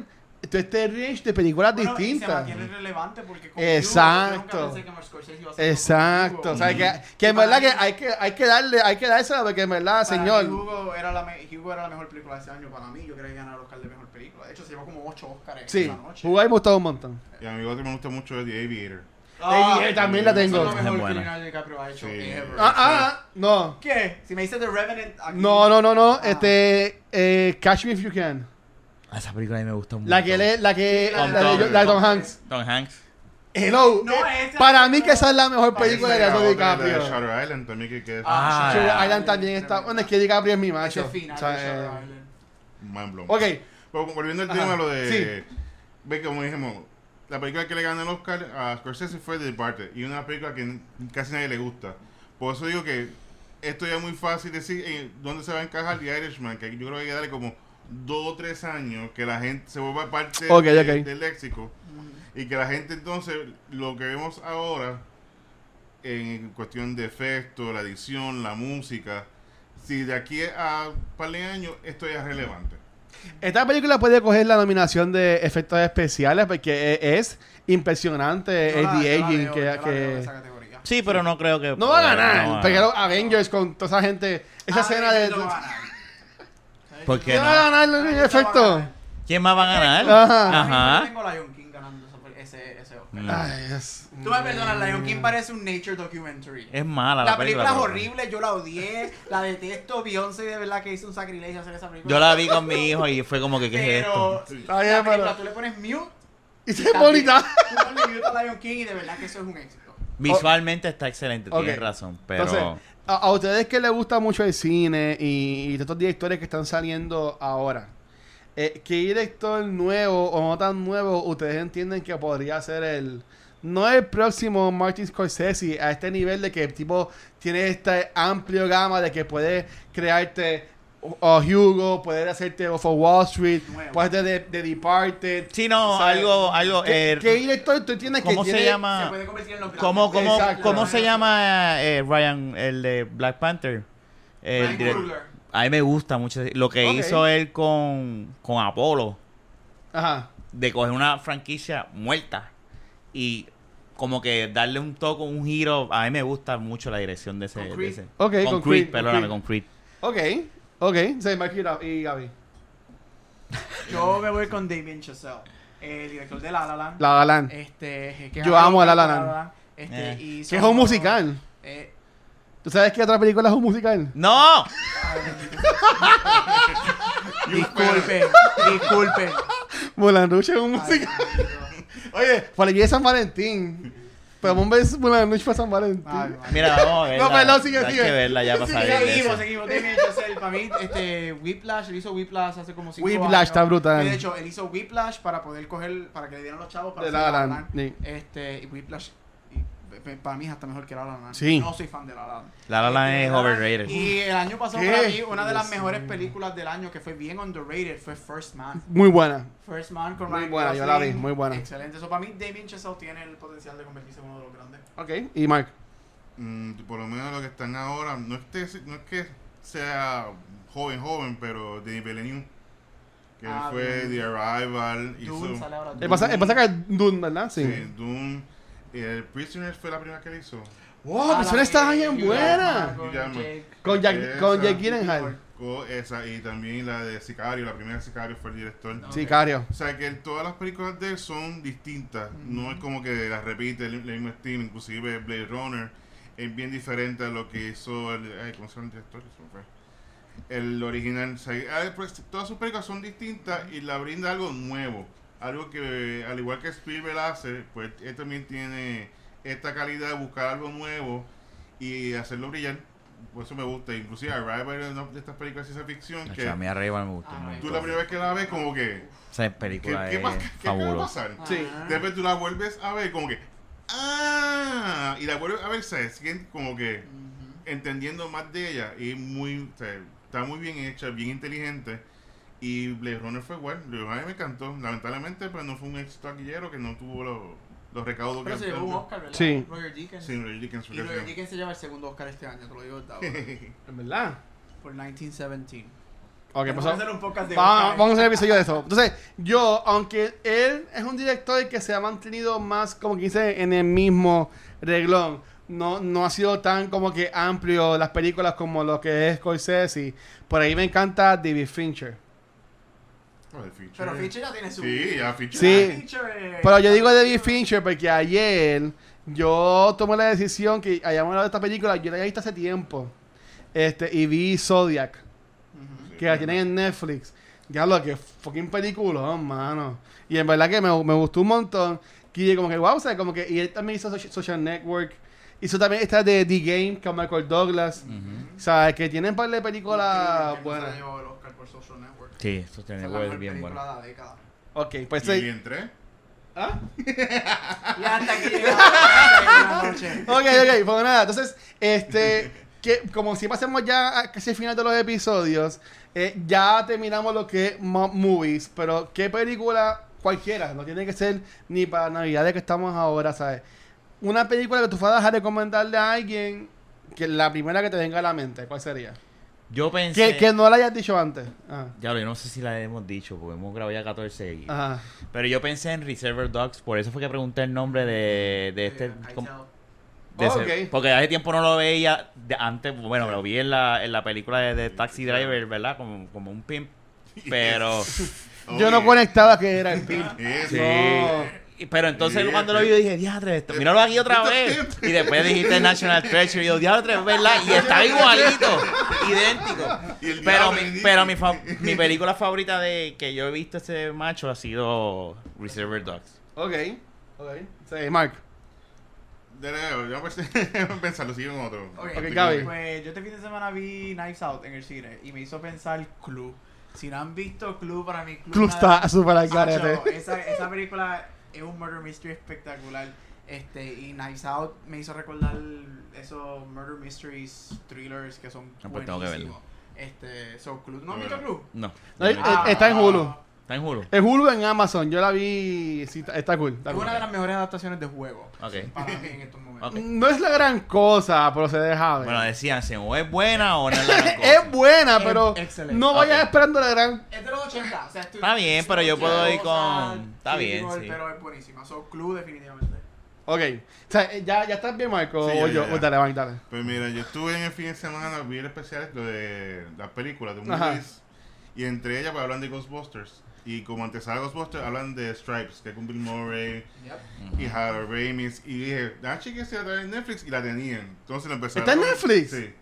todo este range de películas Bueno, y se distintas. mantiene relevante porque como Exacto. Hugo, yo nunca pensé que Scorsese iba a hacer Exacto, o sea, que, que en verdad que mí- hay que hay que darle, hay que dársela porque en verdad, Para señor. mí, Hugo era, la me- Hugo era la mejor película de ese año para mí. Yo quería ganar el Oscar de mejor película. De hecho, se llevó como 8 Oscars Sí, esa noche. Hugo me gustado un montón. Y a mi otro me gusta mucho The Aviator. Ah, Eh, también la tengo. Es lo Es mejor que buena. Leonardo DiCaprio ha hecho Sí. ever. Ah, ah, no. ¿Qué? Si me dices The Revenant aquí- No, no, no, no. Ah. Este, eh, Catch Me If You Can. Ah, Esa película a mí me gusta mucho. La que le, la que, la, la de, la de Tom Hanks. Tom Hanks. Hello. No, eh, esa- para mí que esa es la mejor película de Leonardo La de DiCaprio. Shutter Island también que queda Ah. Shutter Island también está. Bueno, es que DiCaprio es mi macho. final O sea, de Shutter eh, Island. mind blown. ok. Pero volviendo al tema, lo de. sí. Ve como dijimos, la película que le gana el Oscar a Scorsese fue The Departed. Y una película que casi nadie le gusta. Por eso digo que esto ya es muy fácil decir eh, dónde se va a encajar The Irishman. Que yo creo que hay que darle como dos o tres años que la gente se vuelva parte de- del léxico. Y que la gente entonces, lo que vemos ahora, en cuestión de efectos, la edición, la música, si de aquí a un par de años esto ya es relevante. Esta película puede coger la nominación de efectos especiales porque e- es impresionante Yo el la- la de-aging veo, que, yo la que- esa. Sí, pero no creo que. no va a ganar. no porque Avengers con toda esa gente, esa escena de... no va a ganar. ¿Por qué ¿Quién no? va a ganar el efecto? ¿Quién más va a ganar? Ajá. Ajá. Yo tengo Lion King ganando ese, ese Oscar. Ay, es- Tú me perdonas, Lion King parece un nature documentary. Es mala la, la película es pero- horrible, yo la odié, la detesto. Beyoncé de verdad que hizo un sacrilegio hacer esa película. Yo la vi con mi hijo y fue como que, ¿qué es Pero esto? Está bien, la película, pero- tú le pones mute. Y se bonita. Tú ponle mute a Lion King y de verdad que eso es un éxito. Visualmente está excelente, tienes razón, pero... Entonces, a, a ustedes que les gusta mucho el cine y, y estos directores que están saliendo ahora, eh, ¿qué director nuevo o no tan nuevo ustedes entienden que podría ser el... No el próximo Martin Scorsese a este nivel de que el tipo tiene este amplio gama de que puede crearte o Hugo, puede hacerte Off of Wall Street, Nuevo. puede hacerte de, de Departed. Sí, no, O sea, algo, algo... ¿Qué, eh, qué director tú entiendes que ¿Cómo se tiene- Se llama? puede convertir en los. ¿Cómo, cómo, Exacto. cómo se llama eh, Ryan, el de Black Panther? El Ryan direct- Coogler. A mí me gusta mucho lo que hizo él con, con Apolo, Ajá. de coger una franquicia muerta y como que darle un toque, un giro. A mí me gusta mucho la dirección de ese. Con de Creed. ese. Ok, con, con Creed, Creed, con perdóname, Creed. con Creed. Ok, ok. Sí, Mark y Gaby. Yo me voy con Damien Chazelle, el director de La La Land. La La Land. Este, que Yo amo a La La Land. Este, Eh. y Que es un musical. Eh, ¿Tú sabes qué otra película es un musical? ¡No! disculpe, disculpe. Mulan Rouge es un Ay, musical. bendito. Oye, por el día de San Valentín. Podemos ver Mulan Rouge para San Valentín. Ay, madre. Mira, vamos a verla. No, perdón, sigue, Hay sigue. que verla ya para salir Seguimos, seguimos. Damien Chazelle, para mí, este, Whiplash, él hizo Whiplash hace como 5 años. Whiplash está brutal. Y de hecho, él hizo Whiplash para poder coger, para que le dieran los chavos para De hacer La La La. Este, y Whiplash, para mí es hasta mejor que La La Land. Sí. No soy fan de La La Land. La La Land Este, es Land- overrated. Y el año pasado ¿Qué? para mí, una de las Dios mejores películas del año que fue bien underrated fue First Man. Muy buena. First Man con Muy Ryan buena, yo la vi, muy buena. Excelente. Eso para mí, Damien Chazelle tiene el potencial de convertirse en uno de los grandes. Ok. ¿Y Mark? Mm, por lo menos lo que están ahora, no es que, no es que sea joven, joven, pero Denis Villeneuve, que él Ah, fue. The Arrival, Dune hizo sale ahora. El pasa, el pasa que es Dune, ¿verdad? Sí. sí, Dune, el Prisoners fue la primera que hizo. Wow, Ah, persona la está de bien buena. Jackman con. Jake. Con Jack, con. Jake Gyllenhaal. Esa, y también la de Sicario, la primera Sicario fue el director. No. Sicario. O sea que todas las películas de él son distintas, no es como que las repite el, el mismo estilo, inclusive Blade Runner es bien diferente a lo que hizo el, ay, ¿cómo se llama el director? El original, o sea, ah, pues, todas sus películas son distintas y la brinda algo nuevo, algo que al igual que Spielberg hace, pues él también tiene esta calidad de buscar algo nuevo y hacerlo brillar por eso me gusta. Inclusive Arrival es una de estas películas de ciencia ficción que A mí arriba me gustó Ah, tú la primera vez que la ves como que... Esa ¿Qué, película qué, es pasa- qué acaba de fabulosa. pasar? Sí. Después tú la vuelves a ver como que... ¡Ah! Y la vuelves a ver, se como que entendiendo más de ella. Y muy... o sea, está muy bien hecha, bien inteligente. Y Blade Runner fue igual. Blade Runner me encantó. Lamentablemente, pues no fue un éxito taquillero que no tuvo los, los recaudos Pero que... se llevó un Oscar, ¿verdad? Sí. Roger Deakins. Sí, Roger fue Y Roger se- Deakins se lleva el segundo Oscar este año, te lo digo ahora. En verdad. Por 1917. Ok, Vamos a hacer un podcast de Vamos, a hacer el episodio de eso. Entonces, yo, aunque él es un director que se ha mantenido más, como que dice, en el mismo reglón, no, no ha sido tan como que amplio las películas como lo que es Scorsese. Por ahí me encanta David Fincher. El Fincher. Pero Fincher ya tiene su. Sí, ya Fincher. Sí. Fincher, Pero yo digo David Fincher porque ayer yo tomé la decisión que hayamos hablado de esta película, yo la había visto hace tiempo. Este, y vi Zodiac. Que la tienen en Netflix. Ya lo que fucking película, mano. Y en verdad que me, me gustó un montón. Que como que, wow, o sea, como que. Y él también hizo Social, Social Network. Hizo también esta de The Game con Michael Douglas. Ujú. O sea, que tienen un par de películas buenas. Por Social Network. Sí, tiene Esa es mejor bien película bueno. la década. Ok, pues Y sí. entré. ¿Ah? Y hasta aquí la noche. Ok, ok, pues nada, entonces, este, que como siempre hacemos ya a casi el final de los episodios, eh, ya terminamos lo que es mo- movies, pero ¿qué película cualquiera? No tiene que ser ni para Navidades que estamos ahora, ¿sabes? Una película que tú fueras a recomendarle a alguien, que la primera que te venga a la mente, ¿cuál sería? Yo pensé... Que, que no la hayas dicho antes. Ah, Ya lo, yo no sé si la hemos dicho, porque hemos grabado ya 14 y... Ajá. Pero yo pensé en Reservoir Dogs, por eso fue que pregunté el nombre de, de este... Com- de ese- Ok. porque hace tiempo no lo veía de antes, bueno, lo vi en la, en la película de, de Taxi Driver, ¿verdad? Como, como un pimp. Pero... Yo no conectaba que era el. Eso. No. Pero entonces cuando lo vi yo dije, diadre, esto, míralo aquí otra vez. Y después dijiste National Treasure y yo, diadre, es verdad. Y estaba igualito, idéntico. Y Pero, mi, pero mi, Nicky. fa- mi película favorita de que yo he visto ese macho ha sido Reservoir Dogs. Ok. Ok. Sí, Mark. De nuevo, yo pensé- pensarlo, sigue con otro. Ok, Ok, Gaby. Pues yo este fin de semana vi Knives Out en el cine y me hizo pensar Clue. Si no han visto Clue, para mí Club nada- está súper al garete. esa, esa película es un murder mystery espectacular. Este, y Knives Out me hizo recordar esos murder mysteries, thrillers que son Ah, pues tengo que buenísimos. Este, so Clue, ¿no han visto Clue? No. No, eh, está en Hulu. Está en Hulu. El Hulu en Amazon, yo la vi. Sí, está, está cool. está Es cool. una de las mejores adaptaciones de juego Ok. para mí en estos momentos. No es la gran cosa, pero se deja ver. Bueno, decían, si o es buena o no es la gran cosa. es buena, Es pero excelente. no vayas esperando la gran. Es de los 80, o sea, estoy- Está bien, pero yo puedo ir con- está bien, sí. Pero es buenísima. So, Clue definitivamente. Ok. O sea, ya, ya estás bien, Marco. Sí, o ya, yo. ya. o dale, Mike, dale. Pues mira, yo estuve en el fin de semana, vi el especial de las películas de movies. Y entre ellas pues, hablan de Ghostbusters. Y como antesala de Ghostbusters, hablan de Stripes, que es con Bill Murray Yep. y Harold Ramis. Y dije, ah, chica, se la en Netflix. Y la tenían. Entonces lo empezaron. ¿Está en Netflix? Sí.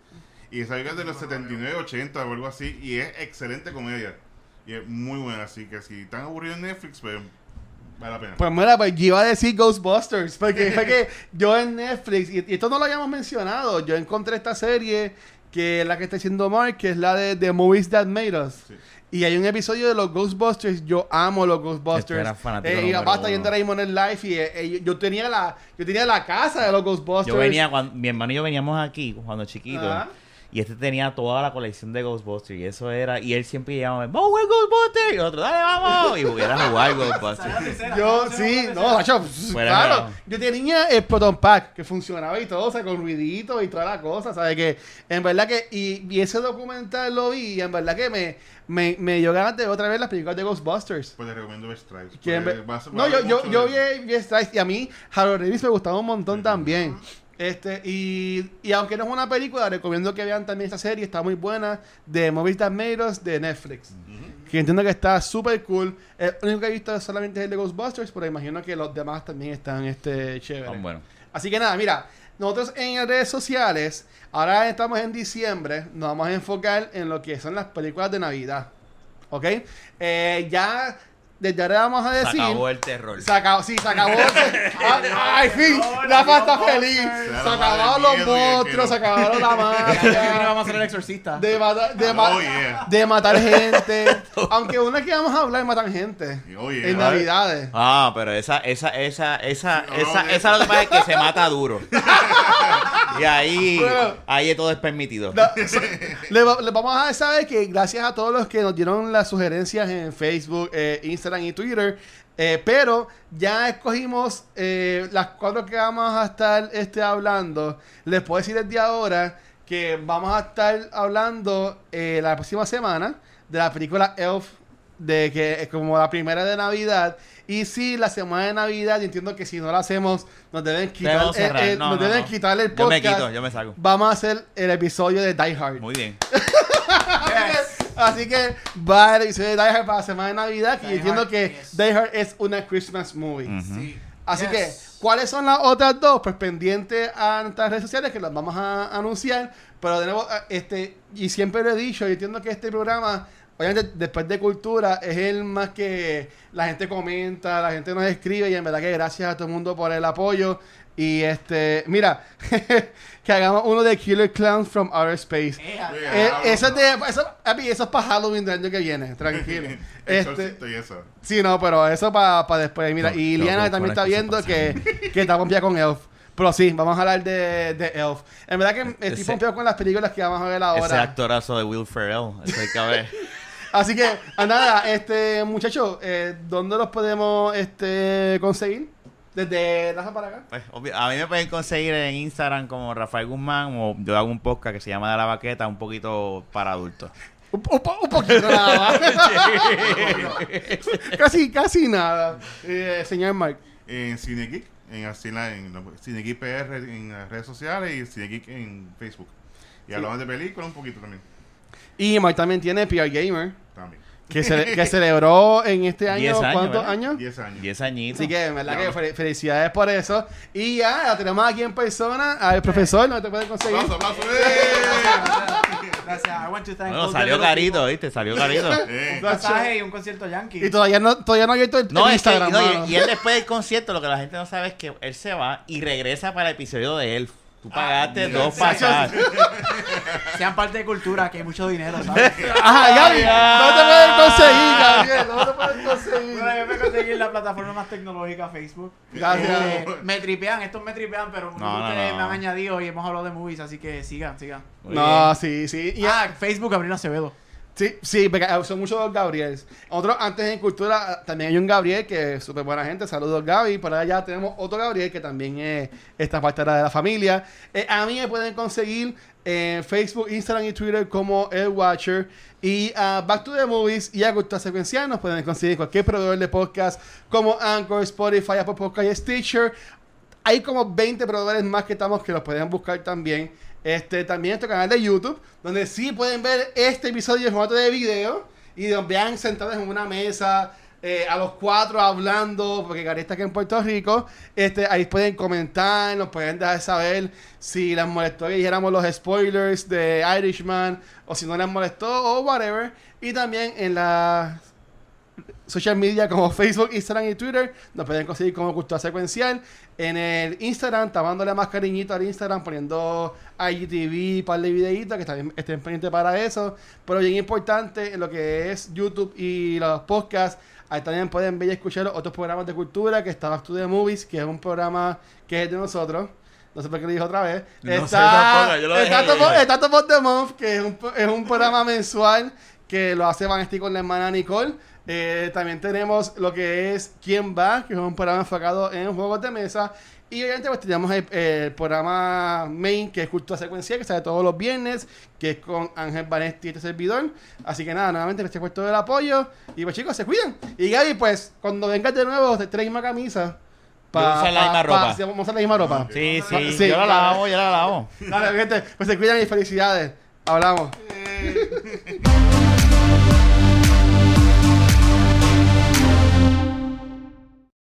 Y esa es de los No lo 79, 80 o algo así. Y es excelente comedia. Y es muy buena. Así que si están aburridos en Netflix, pues vale la pena. Pues mira, pues yo iba a decir Ghostbusters. Porque fue que yo en Netflix, y, y esto no lo habíamos mencionado, yo encontré esta serie que es la que está haciendo Mark, que es la de The Movies That Made Us. Sí. Y hay un episodio de los Ghostbusters. Yo amo los Ghostbusters. Este era fanático Eh, y basta uno. yendo ahora mismo en el live. Y eh, eh, yo, tenía la, yo tenía la casa de los Ghostbusters. Yo venía, cuando, mi hermano y yo veníamos aquí cuando chiquitos. Ajá. Y este tenía toda la colección de Ghostbusters. Y eso era. Y él siempre llamaba, ¡Vamos a jugar Ghostbusters! Y otro, ¡Dale, vamos! Y jugar a jugar Ghostbusters. Yo, sí, no, macho, Fuera claro. de- Yo tenía el Proton Pack que funcionaba y todo, o sea, con ruiditos y toda la cosa, ¿sabes? Que en verdad que, y, y ese documental lo vi y en verdad que me, me, me dio ganas de otra vez las películas de Ghostbusters. Pues te recomiendo ver Stripes. Pues, no, yo, yo, yo vi, vi Stripes y a mí Harold Davis me gustaba un montón Ujú. también. Este, y, y aunque no es una película, recomiendo que vean también esta serie, está muy buena, de Made Us de Netflix. Que entiendo que está súper cool. El único que he visto solamente es el de Ghostbusters, pero imagino que los demás también están este, chéveres. Son buenos. Así que nada, mira, nosotros en las redes sociales, ahora estamos en diciembre, nos vamos a enfocar en lo que son las películas de Navidad. ¿Ok? Eh, ya desde ahora vamos a Se decir. acabó el terror. Se acabó, sí, se acabó. se- ah, ¡Ay, fin! La está feliz. Se acabaron los monstruos, se acabaron la magia. vamos a hacer el exorcista. De matar, de, ma- Oh, yeah. de matar gente. Aunque una que vamos a hablar de matar gente. Oh, yeah. En Navidades. Ah, pero esa, esa, esa, esa, No, esa, no, esa lo que pasa es que se mata duro. y ahí, Bueno. ahí todo es permitido. Le, va- le vamos a saber que gracias a todos los que nos dieron las sugerencias en Facebook, eh, Instagram y Twitter. eh, pero ya escogimos eh, las cuatro que vamos a estar este, hablando. Les puedo decir desde ahora que vamos a estar hablando eh, la próxima semana de la película Elf, de que es como la primera de Navidad. Y sí, la semana de Navidad, yo entiendo que si no la hacemos, nos deben quitar, el- No, nos no, deben no. quitar el Yo me podcast. quito, yo me saco. Vamos a hacer el episodio de Die Hard. Muy bien. Yes. Así que va el episodio de Die Hard para la semana de Navidad. Que yo Die entiendo Hard, que yes. Die Hard es una Christmas movie. Sí. Así Yes. que, ¿cuáles son las otras dos? Pues pendientes a nuestras redes sociales que las vamos a anunciar. Pero de nuevo, eh, este, y siempre lo he dicho, yo entiendo que este programa, obviamente después de cultura, es el más que la gente comenta, la gente nos escribe y en verdad que gracias a todo el mundo por el apoyo. Y este, mira, que hagamos uno de Killer Clowns from Outer Space. Eh, ah, eso, es de, eso, eso es para Halloween del año que viene, tranquilo. este, y eso. sí, no, pero eso para después. Mira, No, y Liana no, también está viendo que, que está pompeada con Elf. Pero sí, vamos a hablar de, de Elf. En verdad que estoy Ese- pompeado con las películas que vamos a ver Ese ahora. actorazo de Will Ferrell. Eso hay que ver. Así que, nada, este, muchachos, eh, ¿dónde los podemos este, conseguir? Desde Raza para acá. Pues, obvio- a mí me pueden conseguir en Instagram como Rafael Guzmán o yo hago un podcast que se llama De la Baqueta, un poquito para adultos. Un, un po- un poquito nada más. casi, casi nada. Eh, señor Mark. En CineGeek, en, en CineGeek PR en las redes sociales y CineGeek en Facebook. Y hablamos de películas un poquito también. Y Mark también tiene PR Gamer, También. Que, ce- que celebró en este año, Diez años, ¿cuántos ¿verdad? años? 10 años. 10 añitos. Así que, en verdad, que fel- felicidades por eso. Y ya, la tenemos aquí en persona al profesor, no te puede conseguir. ¡Aplauso, aplauso! ¡Eh! Gracias. I want to thank Bueno, salió carito. ¿viste? Salió carito. Eh, Un pasaje y un concierto yankee. Y todavía no, todavía no ha abierto el, No, el que, Instagram. no, y, y él después del concierto, lo que la gente no sabe es que él se va y regresa para el episodio de Elf. Tú pagaste mira, dos pasajes. Sean parte de cultura, que hay mucho dinero, ¿sabes? Ajá, Gaby, no te pueden conseguir, Gabriel, no te pueden conseguir. Bueno, yo me conseguí en la plataforma más tecnológica, Facebook. Gracias. Eh, me tripean, estos me tripean, pero muchos No, de no, ustedes no. me han añadido y hemos hablado de movies, así que sigan, sigan. Muy No, bien. sí, sí. Y ah, Facebook, Gabriel Acevedo. Sí, sí, porque eh, son muchos los Gabriels. Otro, antes en Cultura, también hay un Gabriel que es súper buena gente. Saludos, Gaby. Por allá tenemos otro Gabriel que también es esta parte de la familia. Eh, a mí me pueden conseguir en Facebook, Instagram y Twitter como El Watcher. Y a Back to the Movies y a Cultura Secuencial nos pueden conseguir cualquier proveedor de podcast como Anchor, Spotify, Apple Podcast y Stitcher. Hay como 20 proveedores más que estamos que los pueden buscar también. Este, también nuestro canal de YouTube, donde sí pueden ver este episodio en formato de video y nos vean sentados en una mesa, eh, a los cuatro hablando, porque Gary está aquí en Puerto Rico. Este, ahí pueden comentar, nos pueden dejar saber si les molestó que dijéramos los spoilers de Irishman, o si no les molestó, o whatever. Y también en la social media como Facebook, Instagram y Twitter. Nos pueden conseguir como Cultura Secuencial. En el Instagram, dándole más cariñito al Instagram, poniendo IGTV, un par de videitos que también estén pendientes para eso. Pero bien importante, en lo que es YouTube y los podcasts, ahí también pueden ver y escuchar otros programas de cultura, que está Back to the Movies, que es un programa que es de nosotros. No sé por qué lo dije otra vez. No sé está, tampoco, yo lo está, Top of- está Top of the Month, que es un, es un programa mensual que lo hace Vanesti con la hermana Nicole. Eh, también tenemos lo que es ¿Quién va? Que es un programa enfocado en juegos de mesa. Y obviamente pues tenemos el, el programa main, que es Cultura Secuencial, que sale todos los viernes, que es con Ángel Vanesti y este servidor. Así que nada, nuevamente gracias por todo el apoyo. Y pues chicos, se cuidan. Y Gaby, pues, cuando vengas de nuevo, te traes misma camisa. Vamos a usar la misma ropa. sí, vamos a usar la misma ropa. Sí, sí, Sí. yo la lavo, yo la lavo. Dale, gente, pues se cuidan y felicidades. Hablamos. eh.